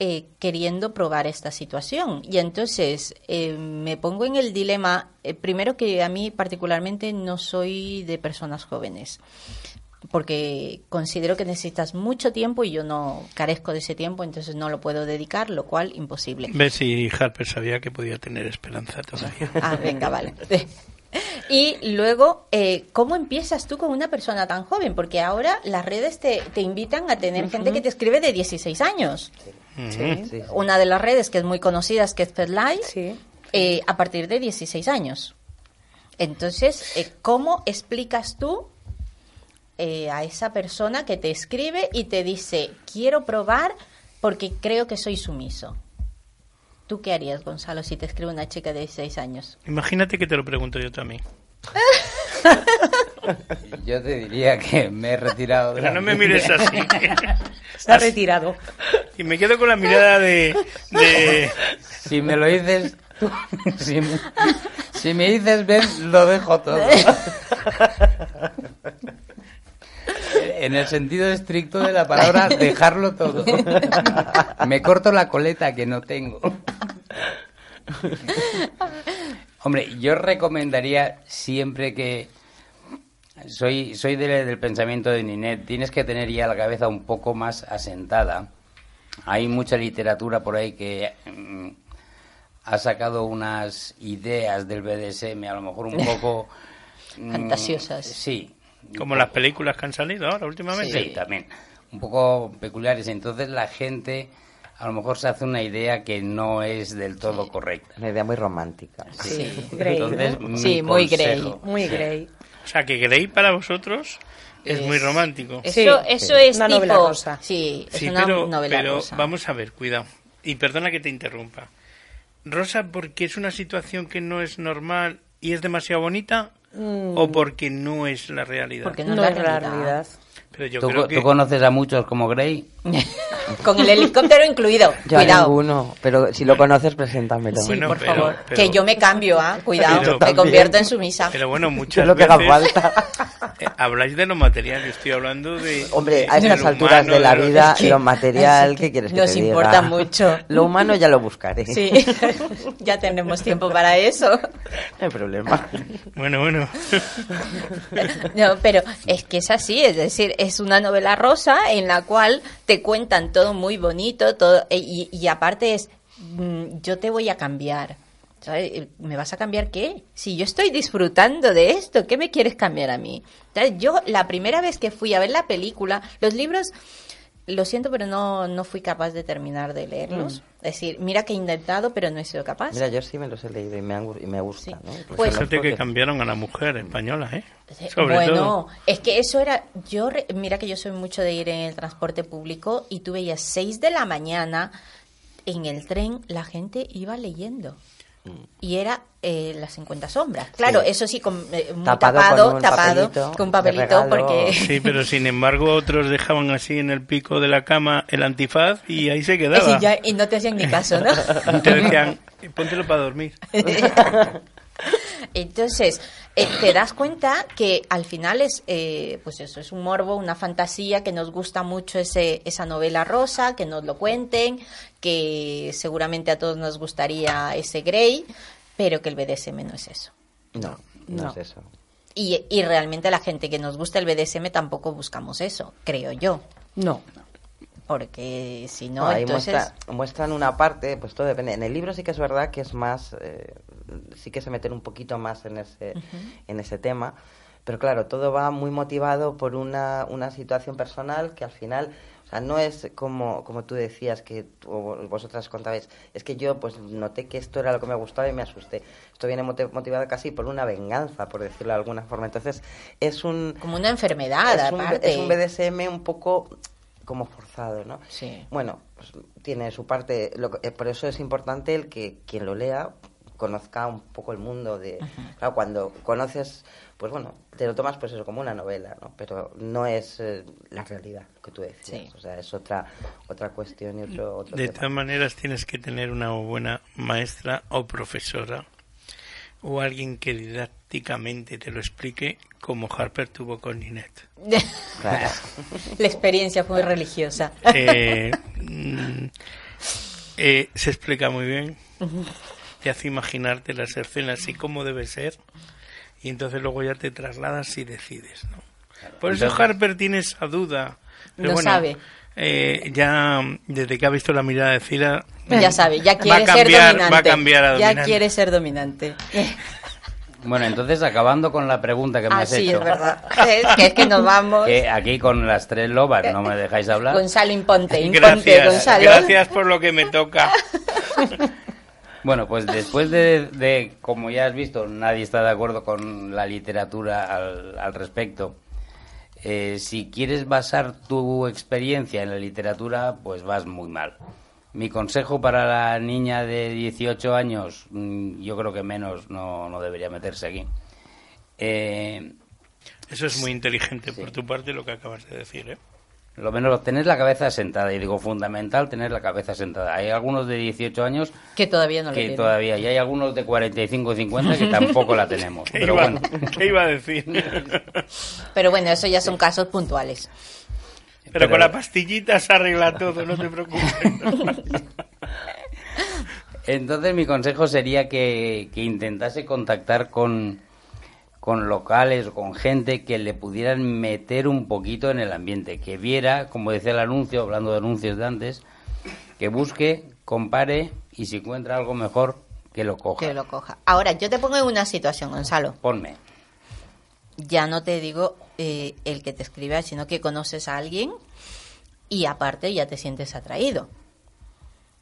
eh, queriendo probar esta situación. Y entonces eh, me pongo en el dilema, eh, primero que a mí particularmente no soy de personas jóvenes porque considero que necesitas mucho tiempo y yo no carezco de ese tiempo, entonces no lo puedo dedicar, lo cual imposible. Ves si Harper sabía que podía tener esperanza todavía. Ah, venga, vale. Y luego, eh, ¿cómo empiezas tú con una persona tan joven? Porque ahora las redes te, te invitan a tener gente que te escribe de 16 años. Sí, Sí, sí. Una de las redes que es muy conocida es que es FedLife, sí. eh, a partir de 16 años. Entonces, eh, ¿cómo explicas tú eh, a esa persona que te escribe y te dice, quiero probar porque creo que soy sumiso? ¿Tú qué harías, Gonzalo, si te escribe una chica de 16 años? Imagínate que te lo pregunto yo también. Yo te diría que me he retirado de Pero no me mires así. Se ha retirado. Y me quedo con la mirada de... de- Si me lo dices, si, me, si me dices ven, lo dejo todo. En el sentido estricto de la palabra, dejarlo todo. Me corto la coleta que no tengo. Hombre, yo recomendaría siempre que soy soy de- del pensamiento de Ninet, tienes que tener ya la cabeza un poco más asentada. Hay mucha literatura por ahí que mm, ha sacado unas ideas del BDSM, a lo mejor un poco mm, Fantasiosas. Sí. Como las películas que han salido ahora últimamente. Sí, también. Un poco peculiares. Entonces la gente a lo mejor se hace una idea que no es del todo correcta. Una idea muy romántica. Sí. Grey, Entonces, ¿no? mi Sí, muy consejo- Muy grey. O sea, que Grey para vosotros es, muy romántico. Eso, eso sí. es Una tipo... novela rosa. Sí, es Sí, una pero, novela pero rosa. vamos a ver, cuidado. Y perdona que te interrumpa. Rosa, porque es una situación que no es normal y es demasiado bonita, o porque no es la realidad. Porque no, No, es la la realidad. realidad. Pero yo ¿Tú, creo que tú conoces a muchos como Grey? Con el helicóptero incluido. Yo a Cuidado. ninguno, pero si lo conoces, preséntamelo. Sí, Bueno, por pero- favor. pero- que yo me cambio, ¿ah? Cuidado. Pero- me convierto en sumisa. Pero bueno, Es muchas lo que haga veces falta. eh, habláis de lo material, yo estoy hablando de... Hombre, a estas alturas humano, de la vida, lo material, que ¿qué quieres que nos te diga? importa mucho. Lo humano ya lo buscaré. Sí, ya tenemos tiempo para eso. No hay problema. Bueno, bueno. No, pero es que es así, es decir, es una novela rosa en la cual te cuentan todo muy bonito, todo y, y aparte es, mm, yo te voy a cambiar. ¿Sabes? Eh, ¿Me vas a cambiar qué? Si yo estoy disfrutando de esto, ¿qué me quieres cambiar a mí? ¿Sabes? Yo la primera vez que fui a ver la película, los libros, lo siento, pero no, no fui capaz de terminar de leerlos. Es decir, mira que he intentado, pero no he sido capaz. Mira, yo sí me los he leído y me, han y me gusta, Sí. ¿no? Pues- Suerte que cambiaron a la mujer española, ¿eh? Sobre bueno, todo. es que eso era, yo, re- mira que yo soy mucho de ir en el transporte público y tú veías 6 de la mañana en el tren, la gente iba leyendo. Y era eh, las 50 sombras. Claro. Sí. eso sí, con, eh, muy Tapado tapado, con un tapado, papelito con un de papelito, regalo. porque... Sí, pero sin embargo otros dejaban así en el pico de la cama el antifaz y ahí se quedaba. y, ya- y no te hacían ni caso, ¿no? Y te decían, póntelo para dormir. Entonces, eh, te das cuenta que al final es, eh, pues eso, es un morbo, una fantasía, que nos gusta mucho ese, esa novela rosa, que nos lo cuenten, que seguramente a todos nos gustaría ese Grey, pero que el BDSM no es eso. No, no, No. es eso. Y, y realmente la gente que nos gusta el BDSM tampoco buscamos eso, creo yo. No. Porque si no, No, ahí entonces... muestra- muestran una parte, pues todo depende. En el libro sí que es verdad que es más, eh, sí que se meten un poquito más en ese, en ese tema, pero claro, todo va muy motivado por una, una situación personal que al final, o sea, no es como, como tú decías que o vosotras contabais, es que yo pues noté que esto era lo que me gustaba y me asusté. Esto viene motivado casi por una venganza, por decirlo de alguna forma. Entonces, es un... Como una enfermedad, es un, aparte. es un BDSM un poco como forzado, ¿no? Sí. Bueno, pues tiene su parte, lo que- eh, por eso es importante el que quien lo lea conozca un poco el mundo de... Claro, cuando conoces, pues bueno, te lo tomas pues eso como una novela, ¿no? Pero no es eh, la realidad lo que tú decías, Sí. o sea, es otra otra cuestión y otro, otro De tema. todas maneras tienes que tener una buena maestra o profesora o alguien que didácticamente te lo explique como Harper tuvo con Ninette. Claro. La experiencia fue muy religiosa. Eh, mm, eh, se explica muy bien, te hace imaginarte las escenas y cómo debe ser y entonces luego ya te trasladas y decides. ¿no? Por eso Entonces- Harper tiene esa duda. Pero No bueno, sabe. eh, ya desde que ha visto la mirada de Cira Ya sabe, ya Va a quiere ser cambiar- dominante. va a cambiar a ya dominante. quiere ser dominante. Bueno, entonces acabando con la pregunta que me Ah, has sí, hecho. es verdad. Es que, es que nos vamos. que aquí con las tres lobas no me dejáis hablar. Gonzalo, imponte, imponte, Gracias, Gonzalo. gracias por lo que me toca. Bueno, pues después de, de, como ya has visto, nadie está de acuerdo con la literatura al, al respecto. Eh, si quieres basar tu experiencia en la literatura, pues vas muy mal. Mi consejo para la niña de 18 años, mm, yo creo que menos no, no debería meterse aquí. Eh, Eso es muy inteligente por tu parte lo que acabas de decir, ¿eh? Lo menos tener la cabeza sentada, y digo fundamental tener la cabeza sentada. Hay algunos de 18 años Que todavía no que tiene. todavía, y hay algunos de 45 50 que tampoco la tenemos. ¿Qué, Pero iba, bueno, qué iba a decir? Pero bueno, eso ya son casos puntuales. Pero, Pero- con la pastillita se arregla todo, no te preocupes. entonces mi consejo sería que, que intentase contactar con, con locales o con gente que le pudieran meter un poquito en el ambiente, que viera, como decía el anuncio, hablando de anuncios de antes, que busque, compare y si encuentra algo mejor, que lo coja. Que lo coja. Ahora, yo te pongo en una situación, Gonzalo. Ponme. Ya no te digo eh, el que te escriba, sino que conoces a alguien y aparte ya te sientes atraído.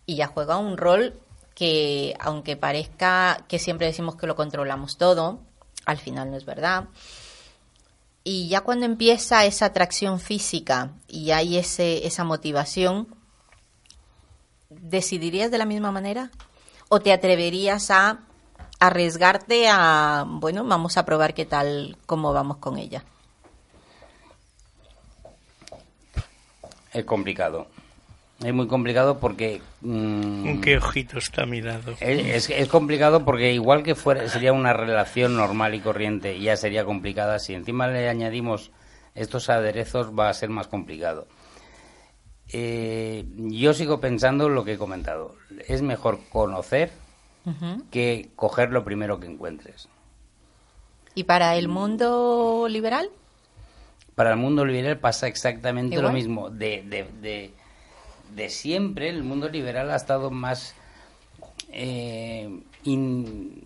Y ya juega un rol que, aunque parezca que siempre decimos que lo controlamos todo, al final no es verdad. Y ya cuando empieza esa atracción física y hay ese, esa motivación, ¿decidirías de la misma manera? ¿O te atreverías a arriesgarte a, bueno, vamos a probar qué tal, cómo vamos con ella? Es complicado. Es muy complicado porque... mm, ¿Con qué ojito está mirado? Es, es- es complicado porque igual que fuera sería una relación normal y corriente, ya sería complicada. Si encima le añadimos estos aderezos, va a ser más complicado. Eh, yo sigo pensando lo que he comentado. Es mejor conocer que coger lo primero que encuentres. ¿Y para el mundo liberal? Para el mundo liberal pasa exactamente lo mismo. De, de, de, de siempre el mundo liberal ha estado más eh, in-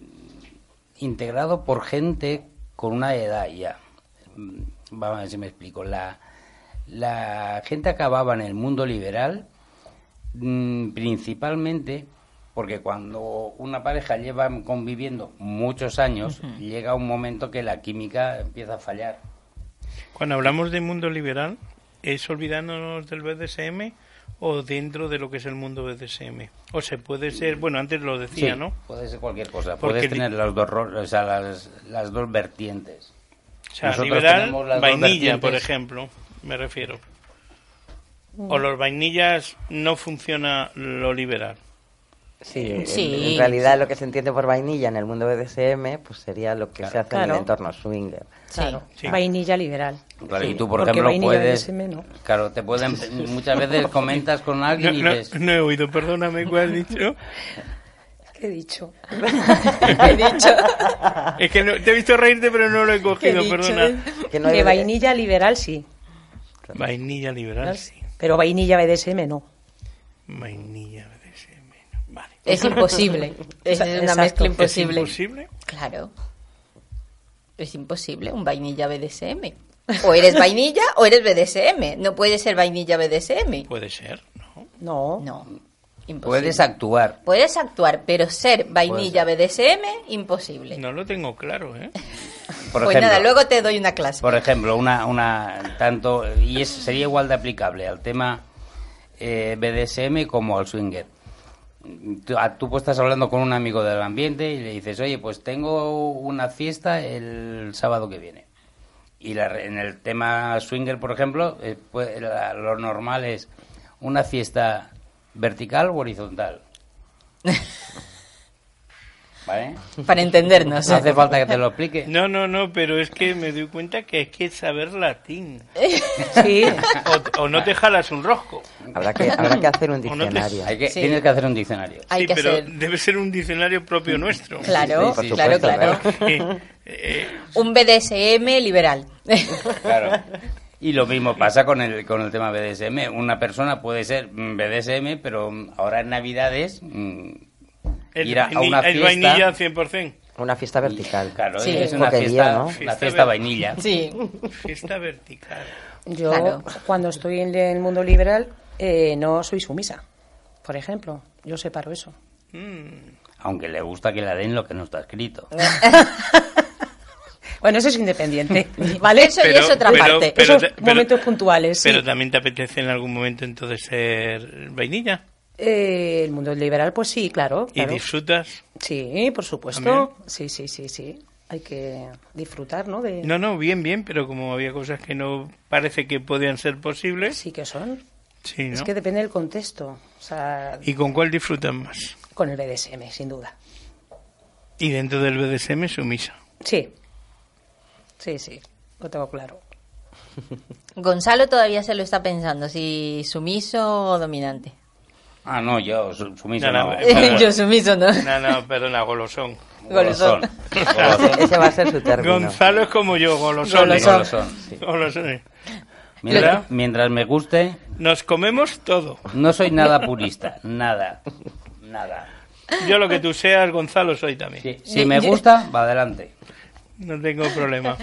integrado por gente con una edad ya. Mm, Vamos a ver si me explico. La, la gente acababa en el mundo liberal mm, principalmente porque cuando una pareja lleva conviviendo muchos años, llega un momento que la química empieza a fallar. Cuando hablamos de mundo liberal, ¿es olvidándonos del BDSM o dentro de lo que es el mundo BDSM? O se puede ser, bueno, antes lo decía, Sí, ¿no? Puede ser cualquier cosa. Porque Puedes tener los dos, ro- o sea, las, las dos vertientes. O sea, Nosotros liberal, vainilla, por ejemplo, me refiero. O los vainillas no funciona lo liberal. Sí, en- Sí, en, realidad lo que se entiende por vainilla en el mundo BDSM pues sería lo que se hace en el entorno swinger. Claro, Sí. vainilla liberal. Claro, y Sí, tú, por ejemplo, puedes... No. Claro, te pueden... Muchas veces comentas con No, alguien y no, dices... no he oído, perdóname, ¿cuál has dicho? ¿Qué he dicho? He dicho. Es que no- te he visto reírte, pero no lo he cogido, dicho? perdona. Que no hay BD- vainilla liberal sí, Vainilla liberal, sí. pero vainilla BDSM no. Vainilla BDSM. Vale. Es imposible. Es una Exacto. mezcla ¿Es imposible. ¿Es imposible? Claro. Es imposible un vainilla BDSM. O eres vainilla o eres BDSM. No puede ser vainilla BDSM. Puede ser, ¿no? No. No. Imposible. Puedes actuar. Puedes actuar, pero ser vainilla BDSM, imposible. No lo tengo claro, ¿eh? Por pues ejemplo, nada, luego te doy una clase. Por ejemplo, una, una tanto y es, sería igual de aplicable al tema eh, BDSM como al swinger. Tú, a- tú pues estás hablando con un amigo del ambiente y le dices, oye, pues tengo una fiesta el sábado que viene. Y la en el tema swinger, por ejemplo, eh, pues, lo normal es una fiesta vertical o horizontal. ¿Vale? Para entendernos. No hace falta que te lo explique. No, no, no, pero es que me doy cuenta que hay que saber latín. Sí, O, o no te jalas un rosco. Habrá que, habrá que hacer un O no te- diccionario. Hay que, Sí. Tienes que hacer un diccionario. Hay sí, que pero ser. debe ser un diccionario propio nuestro. Claro, Sí, claro, supuesto, claro. Eh, eh, Un BDSM liberal. Claro. Y lo mismo pasa con el, con el tema BDSM. Una persona puede ser mm, BDSM, pero mm, ahora en Navidades es, ir a, a vaini- una es fiesta... vainilla 100%. Una fiesta vertical. Claro, Sí. es una fiesta, ¿no? la Fiesta fiesta ver- vainilla. Sí. Fiesta vertical. yo Claro. cuando estoy en el mundo liberal eh, no soy sumisa, por ejemplo. Yo separo eso. Mm. Aunque le gusta que le den lo que no está escrito. Bueno, eso es independiente, ¿vale? Eso ya es otra parte. Esos te- momentos puntuales, sí. Pero también te apetece en algún momento entonces ser vainilla. Eh, el mundo liberal, pues sí, claro. Y disfrutas. Sí, por supuesto. ¿También? Sí, sí, sí, sí. Hay que disfrutar, ¿no? De... No, no, bien, bien, pero como había cosas que no parece que podían ser posibles, Sí que son. sí, ¿no? Es que depende del contexto. O sea, ¿Y con cuál disfrutan más? con el BDSM, sin duda. Y dentro del BDSM, sumisa. Sí. Sí, sí. Lo tengo claro. Gonzalo todavía se lo está pensando, si sumiso o dominante. Ah, no, yo su- sumiso No, no. no, eh, Yo sumiso, ¿no? No, no, perdona, golosón. Golosón. Golosón. Ese va a ser su término. Gonzalo es como yo, golosón. Golosón. Golosón. Golosón. Mientras, mientras me guste, Nos comemos todo. no soy nada purista. Nada. Nada. Yo lo que tú seas, Gonzalo, soy también. Sí, si me gusta, va adelante. No tengo problema.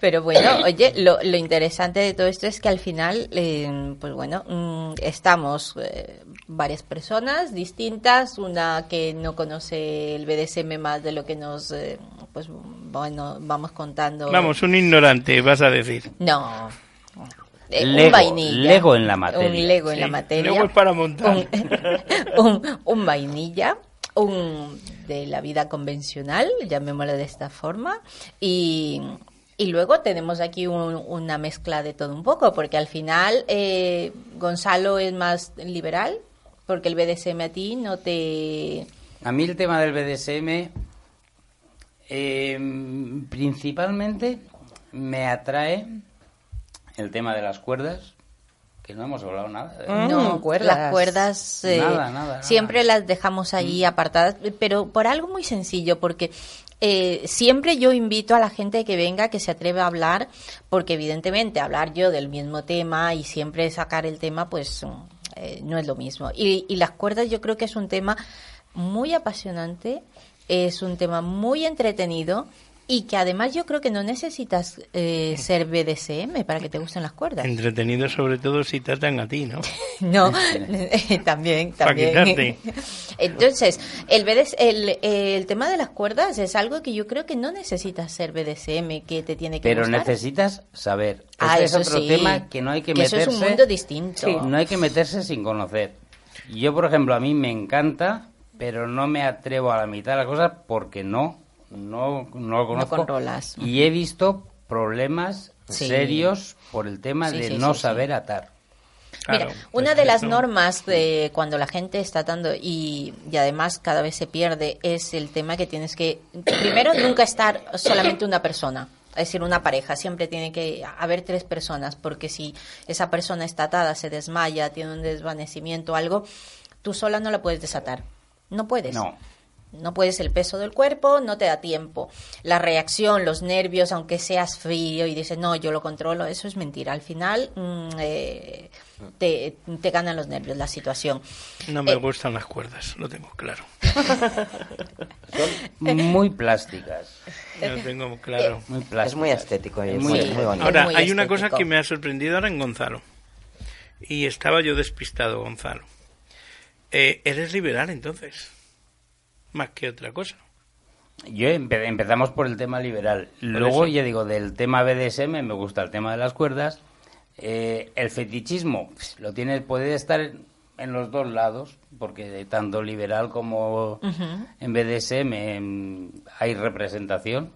Pero bueno, oye, lo, lo interesante de todo esto es que al final, eh, pues bueno, mm, estamos eh, varias personas distintas, una que no conoce el BDSM más de lo que nos, eh, pues bueno, vamos contando. Vamos, un ignorante, vas a decir. No. Eh, un vainilla. Lego en la materia. Un Lego en la materia. Lego es para montar. Un, un, un vainilla. Un de la vida convencional, llamémoslo de esta forma. Y, y luego tenemos aquí un- una mezcla de todo un poco, porque al final eh, Gonzalo es más liberal, porque el BDSM a ti no te... A mí el tema del BDSM eh, principalmente me atrae el tema de las cuerdas, que no hemos hablado nada. de- Mm, No, cuerdas. las cuerdas eh, Nada, nada, nada. siempre las dejamos ahí apartadas, pero por algo muy sencillo, porque eh, siempre yo invito a la gente que venga, que se atreva a hablar, porque evidentemente hablar yo del mismo tema y siempre sacar el tema, pues mm, eh, no es lo mismo. Y, y las cuerdas yo creo que es un tema muy apasionante, es un tema muy entretenido. Y que además yo creo que no necesitas eh, ser BDSM para que te gusten las cuerdas. Entretenido sobre todo si tratan a ti, ¿no? No, también, Pa' también. quitarte. Entonces, el, BDS el, el tema de las cuerdas es algo que yo creo que no necesitas ser BDSM, que te tiene que Pero gustar. necesitas saber. Ah, Ese eso es otro sí. tema que no hay que, Que eso meterse. es un mundo distinto. Sí, no hay que meterse sin conocer. Yo, por ejemplo, a mí me encanta, pero no me atrevo a la mitad de las cosas porque no, no, no lo conozco. controlas. Y he visto problemas Sí. serios por el tema Sí, de sí, no sí, saber atar. Mira, una de las normas de cuando la gente está dando y, y además cada vez se pierde es el tema que tienes que, primero, nunca estar solamente una persona. Es decir, una pareja, siempre tiene que haber tres personas, porque si esa persona está atada, se desmaya, tiene un desvanecimiento o algo, tú sola no la puedes desatar. No puedes. No. No puedes el peso del cuerpo, no te da tiempo. La reacción, los nervios, aunque seas frío y dices, no, yo lo controlo, eso es mentira. Al final mm, eh, te, te ganan los nervios, la situación. No me Eh, gustan las cuerdas, lo tengo claro. Muy plásticas. Lo tengo claro. Muy plásticas. Es muy estético y Es muy- muy, muy bonito. Ahora, muy hay una cosa que me ha sorprendido ahora en Gonzalo. Y estaba yo despistado, Gonzalo. Eh, eres liberal, entonces. Más que otra cosa. Yo empe- empezamos por el tema liberal. Luego, ya digo, del tema BDSM me gusta el tema de las cuerdas. Eh, el fetichismo pues, lo tiene, puede estar en los dos lados, porque tanto liberal como en BDSM hay representación.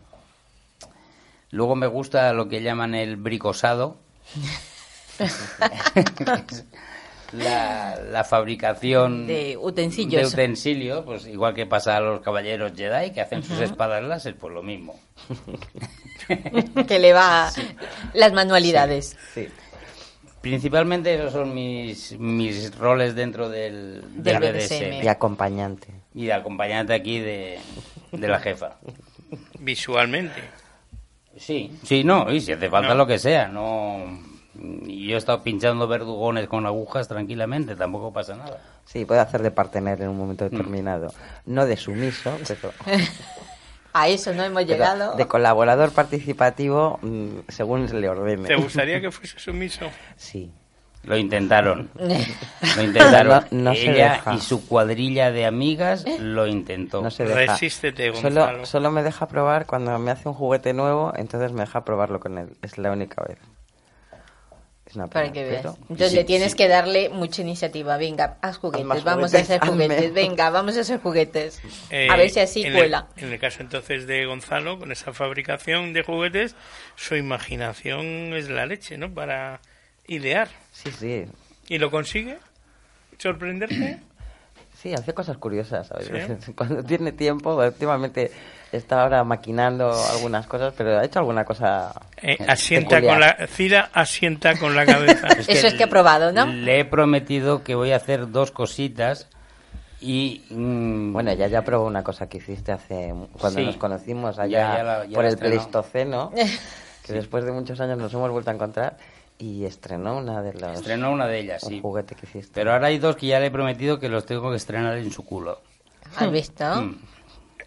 Luego me gusta lo que llaman el bricosado. la, la fabricación De utensilios. de utensilios, pues igual que pasa a los caballeros Jedi que hacen sus espadas láser, pues lo mismo. que le va las manualidades. Sí. Principalmente esos son mis, mis roles dentro del, Del del BDSM. Y acompañante. Y de acompañante aquí de, de la jefa. Visualmente. Sí, sí, no, y si hace falta No. lo que sea, no... y Yo he estado pinchando verdugones con agujas tranquilamente, tampoco pasa nada. Sí, puede hacer de partener en un momento Mm. determinado. No de sumiso, pero, A eso no hemos pero llegado. de colaborador participativo mm, según se le ordene. ¿Te gustaría que fuese sumiso? Sí. Lo intentaron. Lo intentaron. No- no se Ella deja. y su cuadrilla de amigas lo intentó. No se deja. Resístete, Gonzalo. Solo, solo me deja probar cuando me hace un juguete nuevo, entonces me deja probarlo con él. Es la única vez. Es una Para que veas. pero- Entonces Sí, le tienes sí. que darle mucha iniciativa. Venga, haz juguetes, más vamos juguetes, a hacer hazme. juguetes. Venga, vamos a hacer juguetes. Eh, a ver si así en cuela. El, en el caso entonces de Gonzalo, con esa fabricación de juguetes, su imaginación es la leche, ¿no? Para idear. Sí, sí. ¿Y lo consigue? ¿Sorprenderte? Sí, hace cosas curiosas. ¿sabes? ¿Sí? Cuando tiene tiempo, últimamente está ahora maquinando algunas cosas, pero ha hecho alguna cosa. Eh, asienta peculiar. con la... Cira asienta con la cabeza. Eso es que ha probado, ¿no? Le he prometido que voy a hacer dos cositas y... mm, Bueno, ella ya probó una cosa que hiciste hace cuando Sí. nos conocimos Ya- allá ya la- ya por el estrenó. Pleistoceno, que después de muchos años nos hemos vuelto a encontrar y estrenó una de las Estrenó una de ellas, un sí. juguete que hiciste. Pero ahora hay dos que ya le he prometido que los tengo que estrenar en su culo. ¿Has visto? Mm.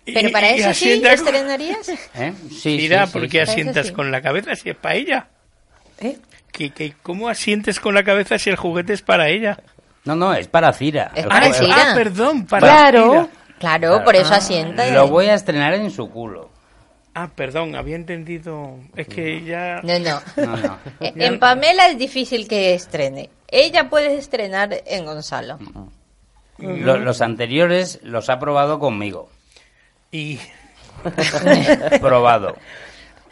Pero para y eso sí estrenarías. ¿Eh? Sí, Cira, sí, ¿por sí. qué asientas sí. con la cabeza si es para ella? ¿Eh? ¿Que, que, ¿Cómo asientes con la cabeza si el juguete es para ella? No, no, es para Cira. Es para ah, Cira. ah, perdón, para Claro. Cira. Claro, por eso asienta. Lo voy a estrenar en su culo. Ah, perdón, había entendido. Es que ya. No, no. No, no. Eh, En Pamela es difícil que estrene. Ella puede estrenar en Gonzalo. Lo- los anteriores los ha probado conmigo. Y. Probado.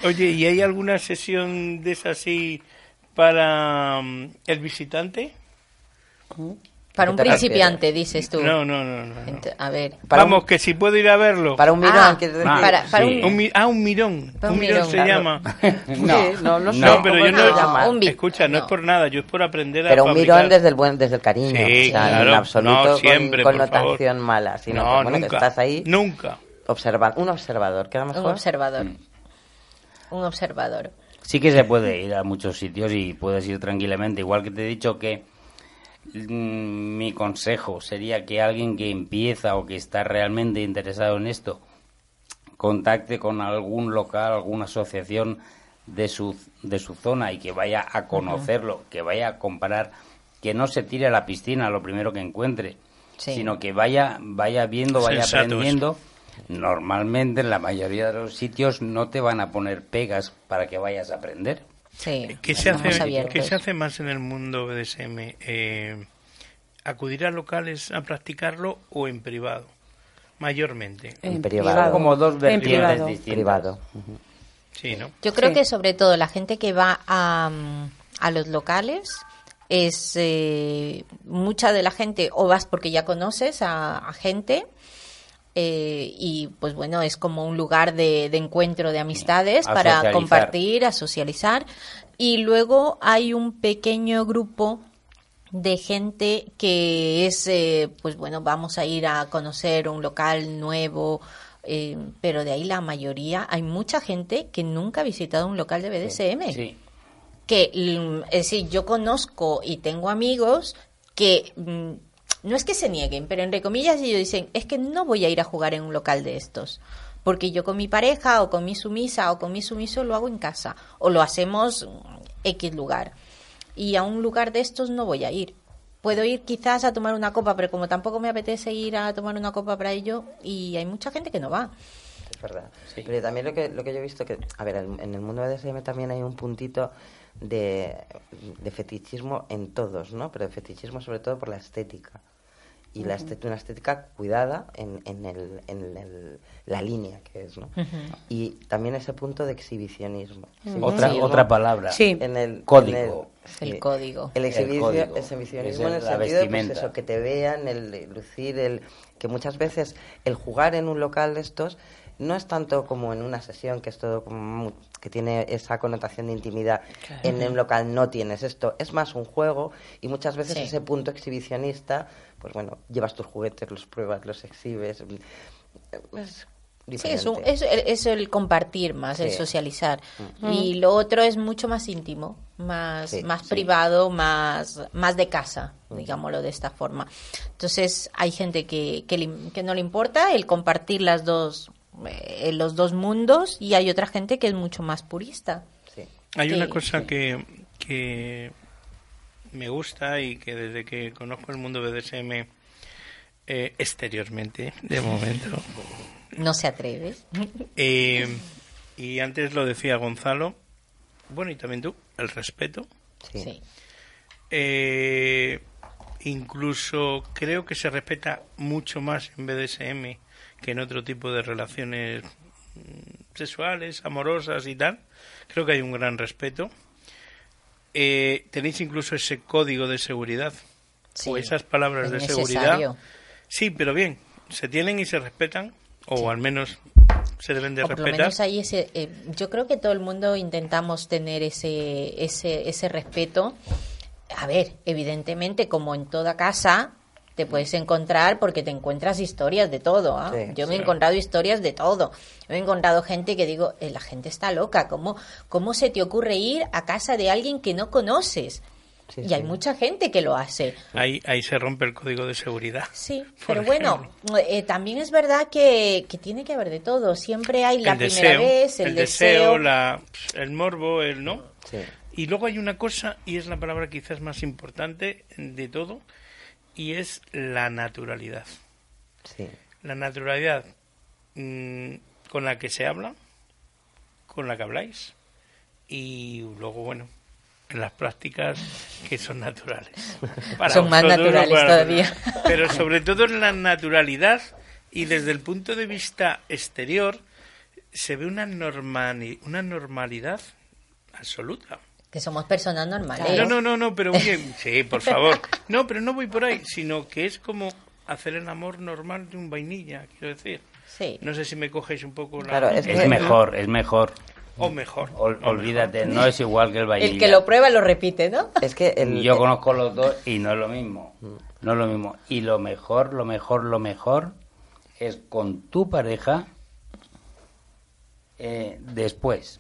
Oye, ¿y hay alguna sesión de esas así para mm, el visitante? Para un ¿Qué te principiante, dices tú. No, no, no. no, no. A ver. Para Vamos, un- que si puedo ir a verlo. Para un mirón, Ah, ah, para, para sí. un, ah, un mirón. Para un un mirón mirón, se claro. llama. Sí, no, no sé No, pero yo se no. Escucha, no, es no. por nada, yo es por aprender a Pero un fabricar. mirón desde el buen, desde el cariño, Sí, o sea, claro. en absoluto No, con siempre, por connotación favor. mala, sino no, que, bueno, que nunca. estás ahí Nunca. Observa, un observador, queda un mejor. observador. Un observador. Sí que se puede ir a muchos sitios y puedes ir tranquilamente. Igual que te he dicho que mm, mi consejo sería que alguien que empieza o que está realmente interesado en esto contacte con algún local, alguna asociación de su, de su zona y que vaya a conocerlo, que vaya a comparar, que no se tire a la piscina lo primero que encuentre, Sí. sino que vaya, vaya viendo, vaya aprendiendo. Normalmente en la mayoría de los sitios no te van a poner pegas para que vayas a aprender. Sí. ¿Qué se, hace. ¿Qué se hace más en el mundo BDSM? Eh, ¿Acudir a locales a practicarlo o en privado? Mayormente. En En privado. Como dos En vertientes privado. distintas. privado. Sí, ¿no? Yo creo Sí. que sobre todo la gente que va a, a los locales es eh, mucha de la gente o vas porque ya conoces a, a gente eh, y pues bueno es como un lugar de, de encuentro de amistades A para socializar. compartir a socializar y luego hay un pequeño grupo de gente que es eh, pues bueno vamos a ir a conocer un local nuevo eh, pero de ahí la mayoría hay mucha gente que nunca ha visitado un local de BDSM Sí. que mm, es decir, yo conozco y tengo amigos que mm, no es que se nieguen, pero entre comillas ellos dicen, es que no voy a ir a jugar en un local de estos. Porque yo con mi pareja o con mi sumisa o con mi sumiso lo hago en casa o lo hacemos X lugar. Y a un lugar de estos no voy a ir. Puedo ir quizás a tomar una copa, pero como tampoco me apetece ir a tomar una copa para ello, y hay mucha gente que no va. Es verdad. Sí. Pero también lo que, lo que yo he visto que, a ver, en, en el mundo de DSM también hay un puntito de, de fetichismo en todos, ¿no? Pero de fetichismo sobre todo por la estética. Y la estética, una estética cuidada en, en, el, en el- la línea que es, ¿no? Y también ese punto de exhibicionismo. Otra, Sí, otra palabra. Sí. En el Código. en El código. El, El exhibicio- código. exhibicionismo Es en el sentido de pues, vestimenta. eso, que te vean, el lucir, el que muchas veces el jugar en un local de estos no es tanto como en una sesión que es todo como que tiene esa connotación de intimidad. En un local no tienes esto, es más un juego y muchas veces Sí. ese punto exhibicionista, pues bueno, llevas tus juguetes, los pruebas, los exhibes. Es Sí, es, un- es, el- es el compartir más, el socializar. Y lo otro es mucho más íntimo, más, Sí, más sí. privado, más, más de casa, digámoslo de esta forma. Entonces, hay gente que, que, le- que no le importa el compartir las dos, eh, los dos mundos y hay otra gente que es mucho más purista. Sí. Hay Sí, una cosa que, que me gusta y que desde que conozco el mundo BDSM eh, exteriormente, de momento, No se atreve. eh, y antes lo decía Gonzalo, bueno, y también tú, el respeto. Sí. Eh, incluso creo que se respeta mucho más en BDSM que en otro tipo de relaciones mm, sexuales, amorosas y tal. Creo que hay un gran respeto. Eh, tenéis incluso ese código de seguridad Sí, o esas palabras es de necesario. seguridad. Sí, pero bien, se tienen y se respetan, o al menos se deben de O por lo respetar. menos ese. eh, yo creo que todo el mundo intentamos tener ese, ese, ese respeto. A ver, evidentemente, como en toda casa, te puedes encontrar porque te encuentras historias de todo. Sí, yo me he encontrado historias de todo. Me he encontrado gente que digo, "Eh, la gente está loca. ¿Cómo, ¿Cómo se te ocurre ir a casa de alguien que no conoces? Sí, y sí. hay mucha gente que lo hace. Ahí, ahí se rompe el código de seguridad. Sí, pero bueno, eh, también es verdad que, que tiene que haber de todo. Siempre hay la el primera deseo, vez, el, deseo. la, el morbo, el no. Sí. Y luego hay una cosa, y es la palabra quizás más importante de todo, y es la naturalidad. Sí. La naturalidad mm, con la que se habla, con la que habláis, y luego, bueno, en las prácticas que son naturales. Son más naturales todavía. Pero sobre todo en la naturalidad y desde el punto de vista exterior se ve una, normali- una normalidad absoluta. Que somos personas normales. No, no, no, no, pero bien, sí, por favor. No, pero no voy por ahí, sino que es como hacer el amor normal de un vainilla, quiero decir. Sí. No sé si me cogéis un poco la... Claro, es Es que- mejor, es mejor. O mejor. Ol- o olvídate, no es igual que el vainilla. El que lo prueba lo repite, ¿no? Es que el, Yo conozco los dos y no es lo mismo. No es lo mismo. Y lo mejor, lo mejor, lo mejor es con tu pareja eh, después.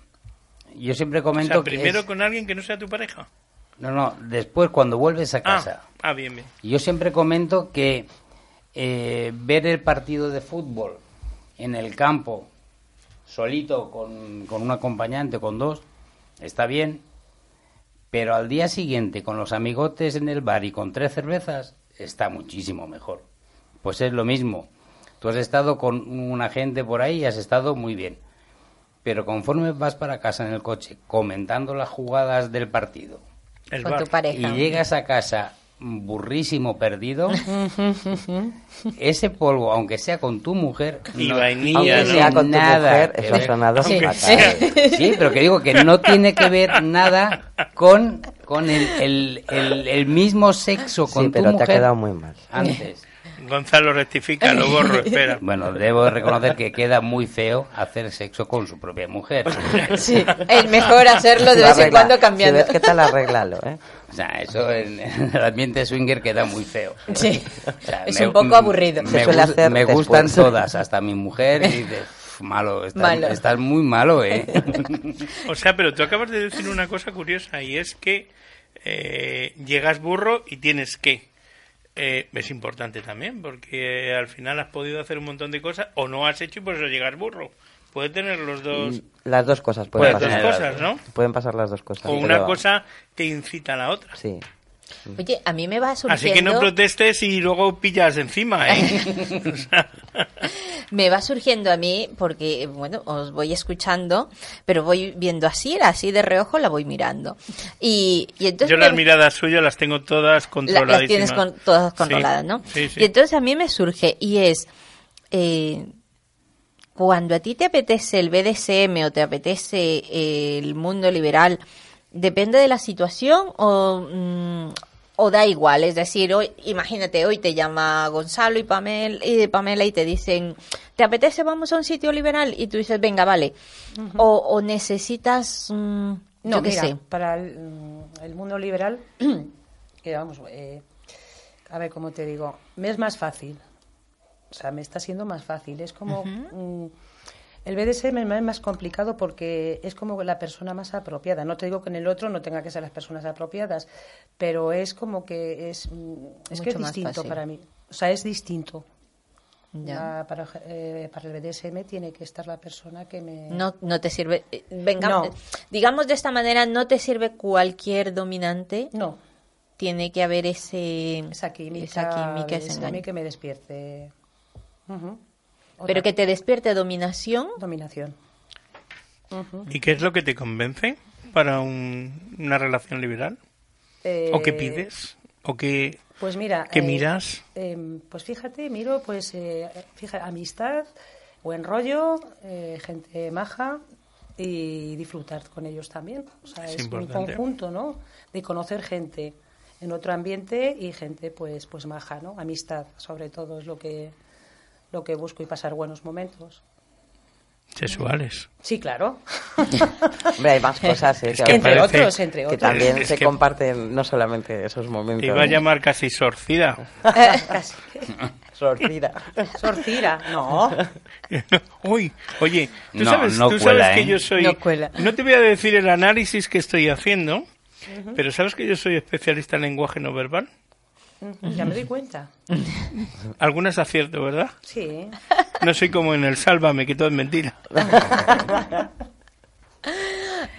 Yo siempre O comento que primero es- con alguien que no sea tu pareja. No, no, después cuando vuelves a Ah, casa. ah, bien, bien. Yo siempre comento que eh, ver el partido de fútbol en el campo, solito, con, con un acompañante, con dos, está bien, pero al día siguiente, con los amigotes en el bar y con tres cervezas, está muchísimo mejor. Pues es lo mismo. Tú has estado con una gente por ahí y has estado muy bien. Pero conforme vas para casa en el coche comentando las jugadas del partido, El Con tu pareja. y llegas a casa burrísimo perdido, ese polvo, aunque sea con tu mujer, Y no vainilla, Aunque sea con tu nada mujer, que eso ha ver. sonado fatal. Sí, pero que digo que no tiene que ver nada con, con el, el, el, el mismo sexo con Sí, tu pero te ha mujer quedado muy mal. antes. Gonzalo rectifica, lo borro, espera. Bueno, debo reconocer que queda muy feo hacer sexo con su propia mujer. Sí, es mejor hacerlo de vez en cuando cambiando. Si ves tal, arréglalo, ¿eh? O sea, eso en, en el ambiente swinger queda muy feo. Sí, O sea, es me- un poco aburrido. Me, Se suele hacer me gustan todas, hasta mi mujer, y dices, "Uf, malo, estás, Malo. estás muy malo, ¿eh? O sea, pero tú acabas de decir una cosa curiosa y es que eh, llegas burro y tienes que. Eh, es importante también porque al final has podido hacer un montón de cosas o no has hecho y por eso llegas burro. Puede tener los dos, Las dos cosas pueden las dos tener pasar. cosas, ¿no? Pueden pasar las dos cosas. O una pero- cosa te incita a la otra. Sí. Oye, a mí me va surgiendo... Así que no protestes y luego pillas encima, ¿eh? O sea, Me va surgiendo a mí porque, bueno, os voy escuchando, pero voy viendo así, así de reojo la voy mirando. Y, y entonces yo las miradas suyas las tengo todas la- controladas. las tienes con- todas controladas, ¿no? Sí, sí. Y entonces a mí me surge, y es, eh, cuando a ti te apetece el BDSM o te apetece el mundo liberal, ¿depende de la situación o, mm, o da igual? Es decir, hoy, imagínate, hoy te llama Gonzalo y Pamela, y Pamela y te dicen, ¿te apetece vamos a un sitio liberal? Y tú dices, venga, vale. o, o necesitas, mm, No, mira, sé. para el, mm, el mundo liberal, que vamos, eh, a ver cómo te digo, me es más fácil. O sea, me está siendo más fácil. Es como. mm, el BDSM es más complicado porque es como la persona más apropiada. No te digo que en el otro no tenga que ser las personas apropiadas, pero es como que es. mm, Es que es distinto fácil. para mí. O sea, es distinto. Ya. La- para, eh, para el BDSM tiene que estar la persona que me. No, no te sirve. eh, Venga, No. digamos de esta manera, no te sirve cualquier dominante. No, Tiene que haber ese, esa química, esa química, ese BDSM que me despierte. Pero que te despierte dominación. dominación. ¿Y qué es lo que te convence para un- una relación liberal? ¿O qué Eh, pides? ¿O qué, Pues mira, qué eh, miras? em, pues fíjate, miro, pues, eh, fija, amistad, buen rollo, eh, gente maja y disfrutar con ellos también. O sea, Es es, un conjunto, ¿no? De conocer gente en otro ambiente y gente, pues, pues maja, ¿no? Amistad, sobre todo, es lo que lo que busco y pasar buenos momentos. Sexuales. Sí, claro. Hombre, hay más cosas, ¿eh? Es que, que entre otros, entre que otros. también Es se que- comparten no solamente esos momentos. Te iba a llamar casi sorcida. Casi. Sorcida. Sorcira, no. Uy, oye, tú No, sabes, no tú cuela, sabes que ¿eh? yo soy... No cuela. No te voy a decir el análisis que estoy haciendo, pero sabes que yo soy especialista en lenguaje no verbal. Ya me doy cuenta. Algunas acierto, ¿verdad? Sí. No soy como en el Sálvame, que todo es mentira.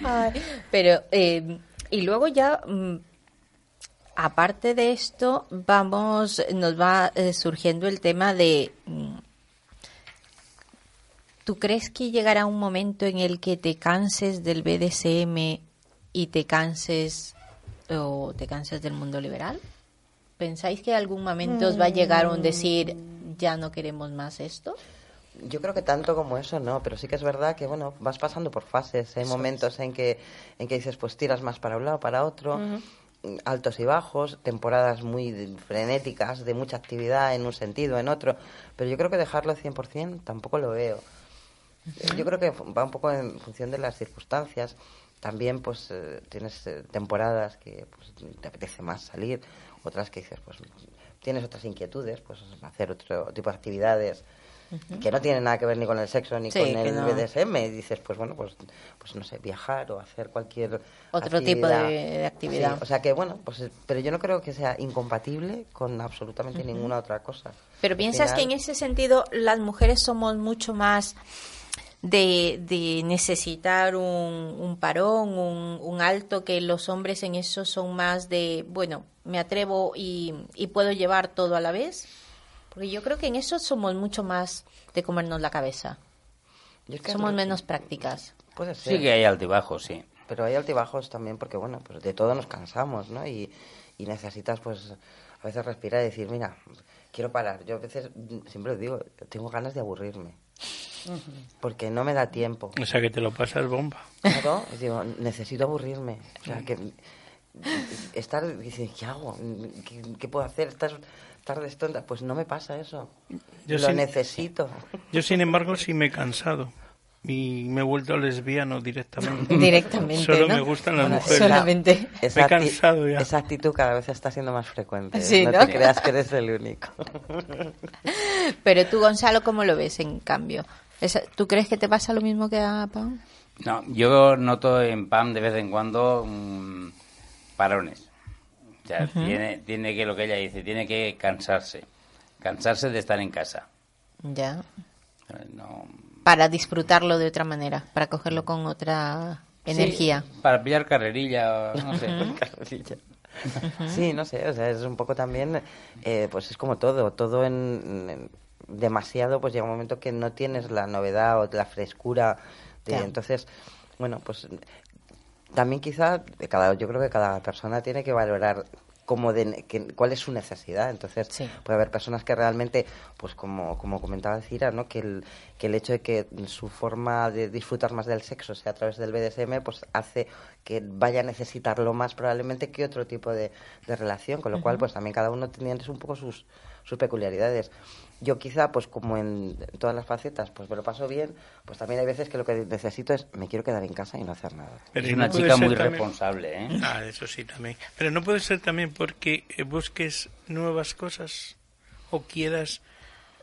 Ay, pero, eh, y luego ya, mm, aparte de esto, vamos, nos va eh, surgiendo el tema de, mm, ¿tú crees que llegará un momento en el que te canses del BDSM y te canses, o te canses del mundo liberal? ¿Pensáis que algún momento os va a llegar un decir, ya no queremos más esto? Yo creo que tanto como eso no, pero sí que es verdad que bueno, vas pasando por fases, hay momentos en que en que dices pues tiras más para un lado, para otro, mm, altos y bajos, temporadas muy frenéticas, de mucha actividad en un sentido, en otro, pero yo creo que dejarlo al 100% tampoco lo veo. Yo creo que va un poco en función de las circunstancias. También pues eh, tienes eh, temporadas que pues, te apetece más salir, otras que dices pues tienes otras inquietudes, pues hacer otro tipo de actividades que no tienen nada que ver ni con el sexo ni Sí, con el no. BDSM. Y dices pues bueno pues pues no sé viajar o hacer cualquier Otro tipo de- actividad. de actividad. Sí, o sea que bueno pues pero yo no creo que sea incompatible con absolutamente ninguna otra cosa. Pero Al piensas que en ese sentido las mujeres somos mucho más de, de necesitar un, un parón, un, un alto, que los hombres en eso son más de, bueno, me atrevo y, y puedo llevar todo a la vez. Porque yo creo que en eso somos mucho más de comernos la cabeza. Yo es que Somos no- menos prácticas. Puede ser. Sí que hay altibajos, sí. pero hay altibajos también porque, bueno, pues de todo nos cansamos, ¿no? Y, y necesitas, pues, a veces respirar y decir, mira, quiero parar. Yo a veces, siempre lo digo, tengo ganas de aburrirme. Porque no me da tiempo. O sea, que te lo pasas bomba. Claro, digo, necesito aburrirme. O sea, que estar, dice, ¿qué hago? ¿Qué, qué puedo hacer estas tardes tontas? Pues no me pasa eso. Yo lo sin- necesito. Yo, sin embargo, sí me he cansado. Y me he vuelto lesbiano directamente. Directamente, Solo ¿no? me gustan las Bueno, mujeres. Solamente. Esa Me he cansado ya. Esa actitud cada vez está siendo más frecuente. Sí, no, ¿no? te creas que eres el único. Pero tú, Gonzalo, ¿cómo lo ves en cambio? ¿Tú crees que te pasa lo mismo que a Pau? No, yo noto en PAM de vez en cuando mm, parones. O sea, tiene, tiene que, lo que ella dice, tiene que cansarse. Cansarse de estar en casa. Ya. No, Para disfrutarlo de otra manera, para cogerlo con otra energía. Sí, para pillar carrerilla, no sé. Sí, no sé, o sea, es un poco también, eh, pues es como todo, todo en, en- demasiado, pues llega un momento que no tienes la novedad o la frescura, de, entonces, bueno, pues también quizá, cada, yo creo que cada persona tiene que valorar cómo de, que- cuál es su necesidad, entonces Sí. puede haber personas que realmente, pues como, como comentaba Cira, ¿no? que, el, que el hecho de que su forma de disfrutar más del sexo sea a través del BDSM, pues hace que vaya a necesitarlo más probablemente que otro tipo de, de relación, con lo cual pues también cada uno tiene un poco sus, sus peculiaridades. Yo quizá, pues como en todas las facetas, pues me lo paso bien, pues también hay veces que lo que necesito es, me quiero quedar en casa y no hacer nada. Pero es ¿y una no puede chica ser muy también- responsable, ¿eh? Ah, eso sí también. Pero no puede ser también porque eh, busques nuevas cosas o quieras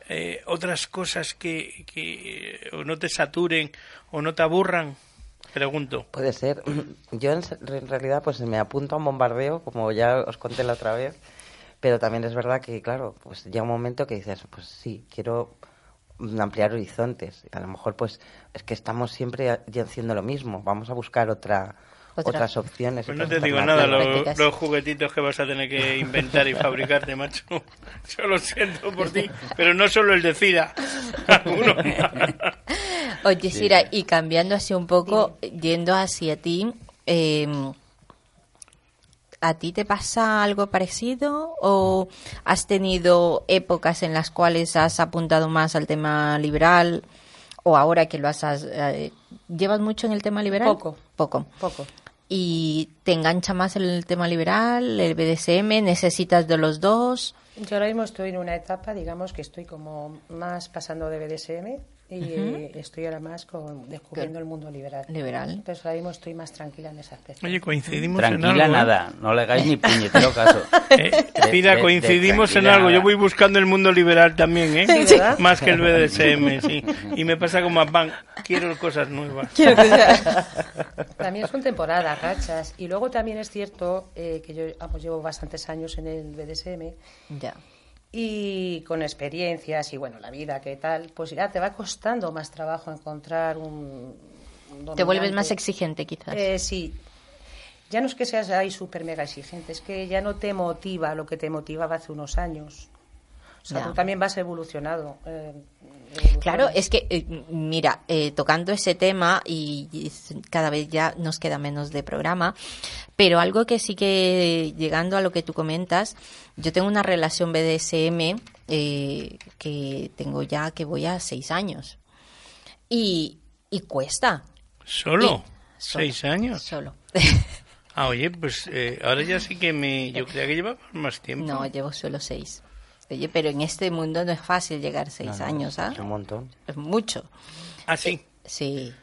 eh, otras cosas que, que eh, o no te saturen o no te aburran. Pregunto. Puede ser. Yo en realidad pues me apunto a un bombardeo, como ya os conté la otra vez, pero también es verdad que, claro, pues llega un momento que dices, pues sí, quiero ampliar horizontes. A lo mejor pues es que estamos siempre haciendo lo mismo, vamos a buscar otra, Otra- otras opciones. Pues no te digo nada, lo- los juguetitos que vas a tener que inventar y fabricarte, macho. Yo lo siento por ti, pero no solo el de Cira. Uno. Oye, Sira, y cambiando así un poco, yendo hacia ti, eh, ¿a ti te pasa algo parecido o has tenido épocas en las cuales has apuntado más al tema liberal o ahora que lo has... eh, ¿Llevas mucho en el tema liberal? Poco. Poco. Poco. ¿Y te engancha más el tema liberal, el BDSM? ¿Necesitas de los dos? Yo ahora mismo estoy en una etapa, digamos, que estoy como más pasando de BDSM y eh, estoy ahora más con, descubriendo el mundo liberal. Liberal. Entonces ahora mismo estoy más tranquila en ese aspecto. Oye, coincidimos en Tranquila algo. ¿eh? nada, no le hagáis ni puñetero caso. Eh, De- Cira, de- de coincidimos en tranquila algo. Yo voy buscando el mundo liberal también, ¿eh? Sí, ¿verdad? Más que el BDSM, sí. Y me pasa como a Pan. Quiero cosas nuevas. También son temporadas, rachas. Y luego también es cierto eh, que yo vamos, llevo bastantes años en el BDSM Ya. Y con experiencias y bueno, la vida, qué tal, pues ya te va costando más trabajo encontrar un. un Te vuelves más exigente, quizás. Eh, sí. Ya no es que seas ahí súper mega exigente, es que ya no te motiva lo que te motivaba hace unos años. O sea, Ya. tú también vas evolucionado. eh. Claro, es que, eh, mira, eh, tocando ese tema, y, cada vez ya nos queda menos de programa, pero algo que sí que, llegando a lo que tú comentas, yo tengo una relación BDSM eh, que tengo ya que voy a seis años. Y, y cuesta. ¿Solo? Y- solo. ¿Seis años? Solo. Ah, oye, pues eh, ahora ya sí que me... Yo creía que llevaba más tiempo. no, llevo solo seis. Oye, pero en este mundo no es fácil llegar seis años, ¿ah? Es un montón. Es mucho. Ah, sí. Sí.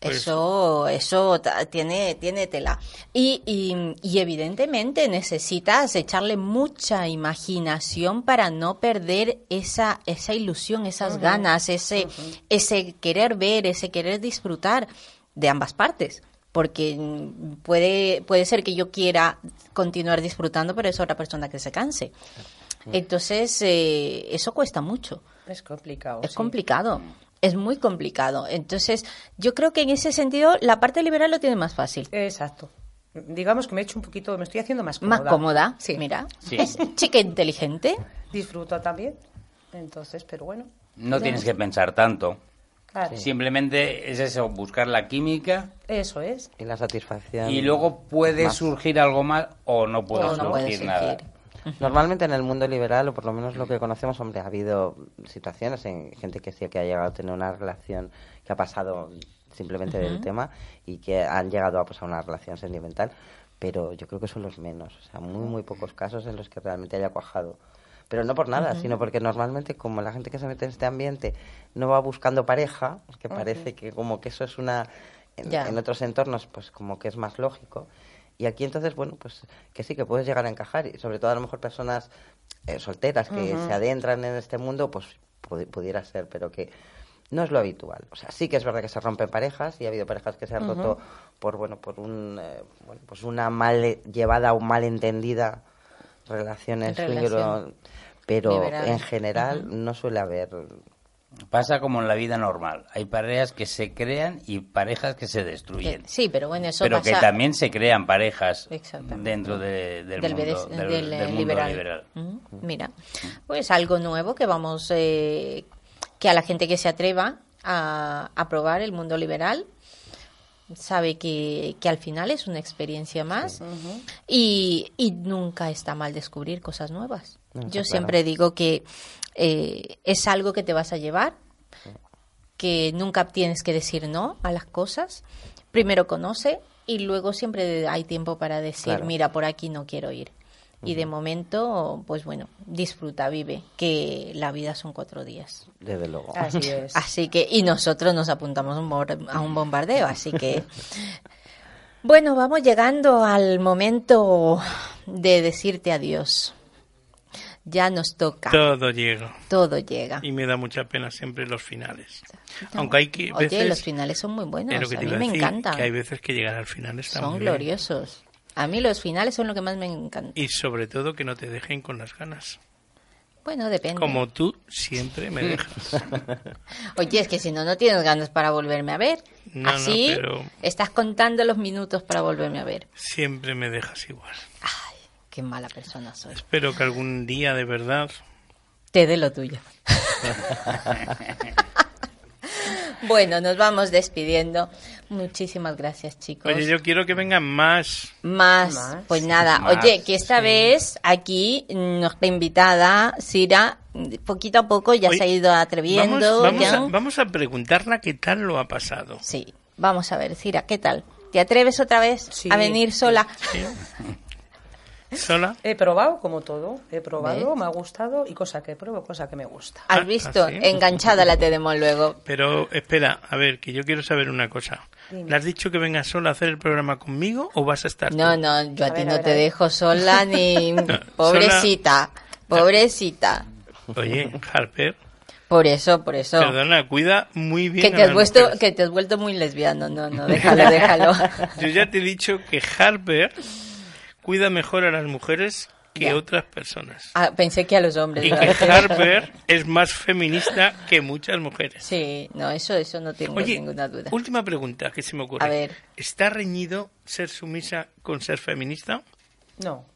Pues- Eso, eso tiene, tiene tela. Y, y, y evidentemente necesitas echarle mucha imaginación para no perder esa, esa ilusión, esas ganas, ese, ese querer ver, ese querer disfrutar de ambas partes. Porque mm, puede, puede ser que yo quiera continuar disfrutando, pero es otra persona que se canse. Entonces, eh, eso cuesta mucho. Es complicado. Es sí. complicado. Es muy complicado. Entonces, yo creo que en ese sentido la parte liberal lo tiene más fácil. Exacto. Digamos que me he hecho un poquito, me estoy haciendo más cómoda. Más cómoda. Sí. Mira. Sí. Es chica inteligente. Disfruto también. Entonces, pero bueno. No tienes que pensar tanto. Claro. Simplemente es eso, buscar la química Eso es. Y la satisfacción. y luego puede Más. surgir algo más o no puede O no puede surgir nada. surgir. Normalmente en el mundo liberal, o por lo menos lo que conocemos, hombre, ha habido situaciones en gente que sí que ha llegado a tener una relación que ha pasado simplemente del tema y que han llegado a, pues, a una relación sentimental, pero yo creo que son los menos, o sea, muy, muy pocos casos en los que realmente haya cuajado. Pero no por nada, sino porque normalmente como la gente que se mete en este ambiente no va buscando pareja, que parece que como que eso es una... En otros entornos pues como que es más lógico. Y aquí entonces, bueno, pues que sí, que puedes llegar a encajar. Y sobre todo a lo mejor personas eh, solteras que se adentran en este mundo, pues pudi- pudiera ser, pero que no es lo habitual. O sea, sí que es verdad que se rompen parejas y ha habido parejas que se han roto por, bueno, por un, eh, bueno, pues una mal llevada o mal entendida relaciones Relación. pero Liberal. en general no suele haber Pasa como en la vida normal. Hay parejas que se crean y parejas que se destruyen. Sí, pero bueno, eso Pero pasa... que también se crean parejas Exactamente. dentro de- del, del, mundo, BDS del, del, del eh, mundo liberal. liberal. Ujú. Mira, pues algo nuevo que vamos, eh, que a la gente que se atreva a, a probar el mundo liberal sabe que, que al final es una experiencia más y, y nunca está mal descubrir cosas nuevas. Yo claro. siempre digo que eh, es algo que te vas a llevar, que nunca tienes que decir no a las cosas. Primero conoce y luego siempre hay tiempo para decir, Claro. mira, por aquí no quiero ir. Y de momento, pues bueno, disfruta, vive, que la vida son cuatro días. desde luego. Así es. Así que, y nosotros nos apuntamos a un bor- a un bombardeo, así que. Bueno, vamos llegando al momento de decirte adiós. Ya nos toca, Todo llega. todo llega. Y me da mucha pena siempre los finales. Aunque hay que Oye, veces... los finales son muy buenos, a mí me decir, encantan. Que hay veces que llegar al final está Son muy bien. gloriosos. A mí los finales son lo que más me encanta. Y sobre todo que no te dejen con las ganas. Bueno, depende. Como tú siempre me dejas. Oye, es que si no, no tienes ganas para volverme a ver. No, no, Así pero- estás contando los minutos para volverme a ver. Siempre me dejas igual. Ay, qué mala persona soy. Espero que algún día de verdad Te dé lo tuyo. bueno, nos vamos despidiendo. Muchísimas gracias, chicos. Oye, yo quiero que vengan más. Más, Más. pues nada. Más, Oye, que esta vez aquí nuestra invitada, Sira, poquito a poco ya Oye, se ha ido atreviendo. Vamos, vamos, ya. a, vamos a preguntarla qué tal lo ha pasado. Sí, vamos a ver, Sira, ¿qué tal? ¿Te atreves otra vez Sí. a venir sola? ¿Sí? ¿Sola? He probado, como todo. He probado, ¿Ves? me ha gustado y cosa que pruebo, cosa que me gusta. ¿Has Ah, visto? ¿ah, sí? Enganchada la tenemos luego. Pero espera, a ver, que yo quiero saber una cosa. Dime. ¿Le has dicho que vengas sola a hacer el programa conmigo o vas a estar No, tú? no, yo a, A ti ver, no a ver, te dejo sola ni... pobrecita, pobrecita. Oye, Harper, Por eso, por eso. perdona, cuida muy bien Que a te, has las vuelto, que te has vuelto muy lesbiano. No, no, déjalo, déjalo. Yo ya te he dicho que Harper cuida mejor a las mujeres que Ya. otras personas. Ah, pensé que a los hombres. Y ¿no? que Harper es más feminista que muchas mujeres. Sí, no, eso, eso no tengo Oye, ninguna duda. última pregunta que se me ocurre. A ver. ¿Está reñido ser sumisa con ser feminista? No.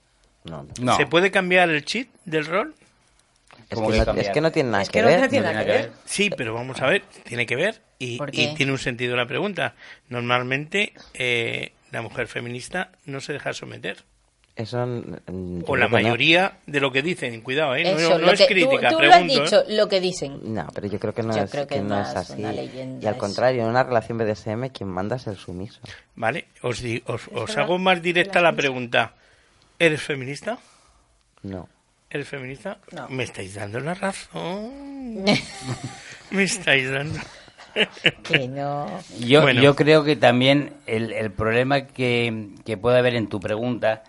No, no. ¿Se puede cambiar el cheat del rol? Es, ¿Cómo que no, cambiar? es que no tiene nada Es que, que no ver. tiene No nada tiene que nada ver. Sí, pero vamos a ver, tiene que ver y, ¿Por y tiene un sentido la pregunta. Normalmente eh, la mujer feminista no se deja someter. Eso, O la no. mayoría de lo que dicen, cuidado, ¿eh? No- Eso, no, es que, crítica, tú, tú lo has pregunto. ¿eh? dicho, lo que dicen. No, pero yo creo que no, Yo es, creo que no es así. una leyenda y al eso. contrario, en una relación BDSM quien manda es el sumiso. Vale, os, di- os, os hago más directa la pregunta. ¿Eres feminista? No. ¿Eres feminista? No. Me estáis dando la razón. Me estáis dando. que no. Yo, Bueno. yo creo que también el, el problema que, que puede haber en tu pregunta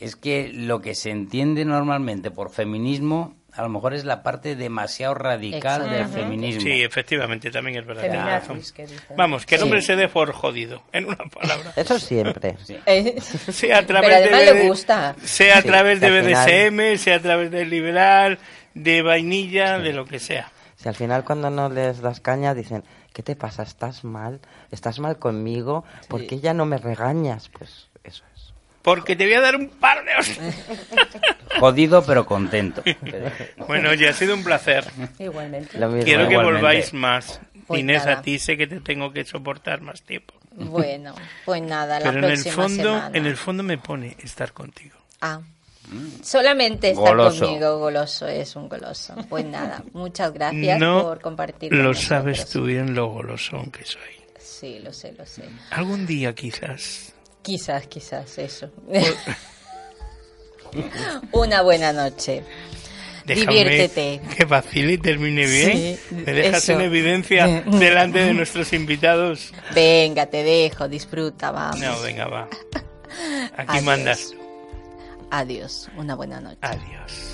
es que lo que se entiende normalmente por feminismo a lo mejor es la parte demasiado radical del feminismo. Sí, efectivamente, también es verdad. tienes razón. Que. Vamos, que el Sí. hombre se dé por jodido, en una palabra. Eso siempre. Eh, Sea a través Pero además de, le gusta. Sea a Sí, través de BDSM, sea a través del liberal, de vainilla, de lo que sea. Si al final cuando no les das caña dicen, ¿qué te pasa? ¿Estás mal? ¿Estás mal conmigo? ¿Por qué ya no me regañas? Pues. Porque te voy a dar un par de hostias. Jodido pero contento. Bueno, oye, ha sido un placer. Igualmente. Mismo. Quiero que Igualmente. volváis más. Pues Inés, nada. a ti sé que te tengo que soportar más tiempo. Bueno, pues nada, la Pero en el próxima fondo, semana. en el fondo me pone estar contigo. Ah. Solamente estar Goloso. conmigo, goloso, es un goloso. Pues nada, muchas gracias no por compartir. lo sabes tú bien lo golosón que soy. Sí, lo sé, lo sé. Algún día quizás. Quizás, quizás, eso. Una buena noche. Déjame Diviértete. que vacile y termine bien. Sí, me dejas eso. en evidencia delante de nuestros invitados. Venga, te dejo, disfruta, vamos. No, venga, va. Aquí Adiós. mandas. Adiós, una buena noche. Adiós.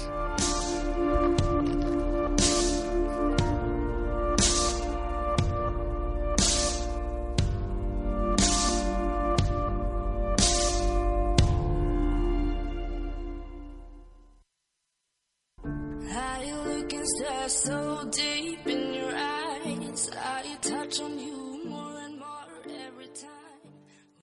can stare so deep in your eyes. I touch on you more and more every time.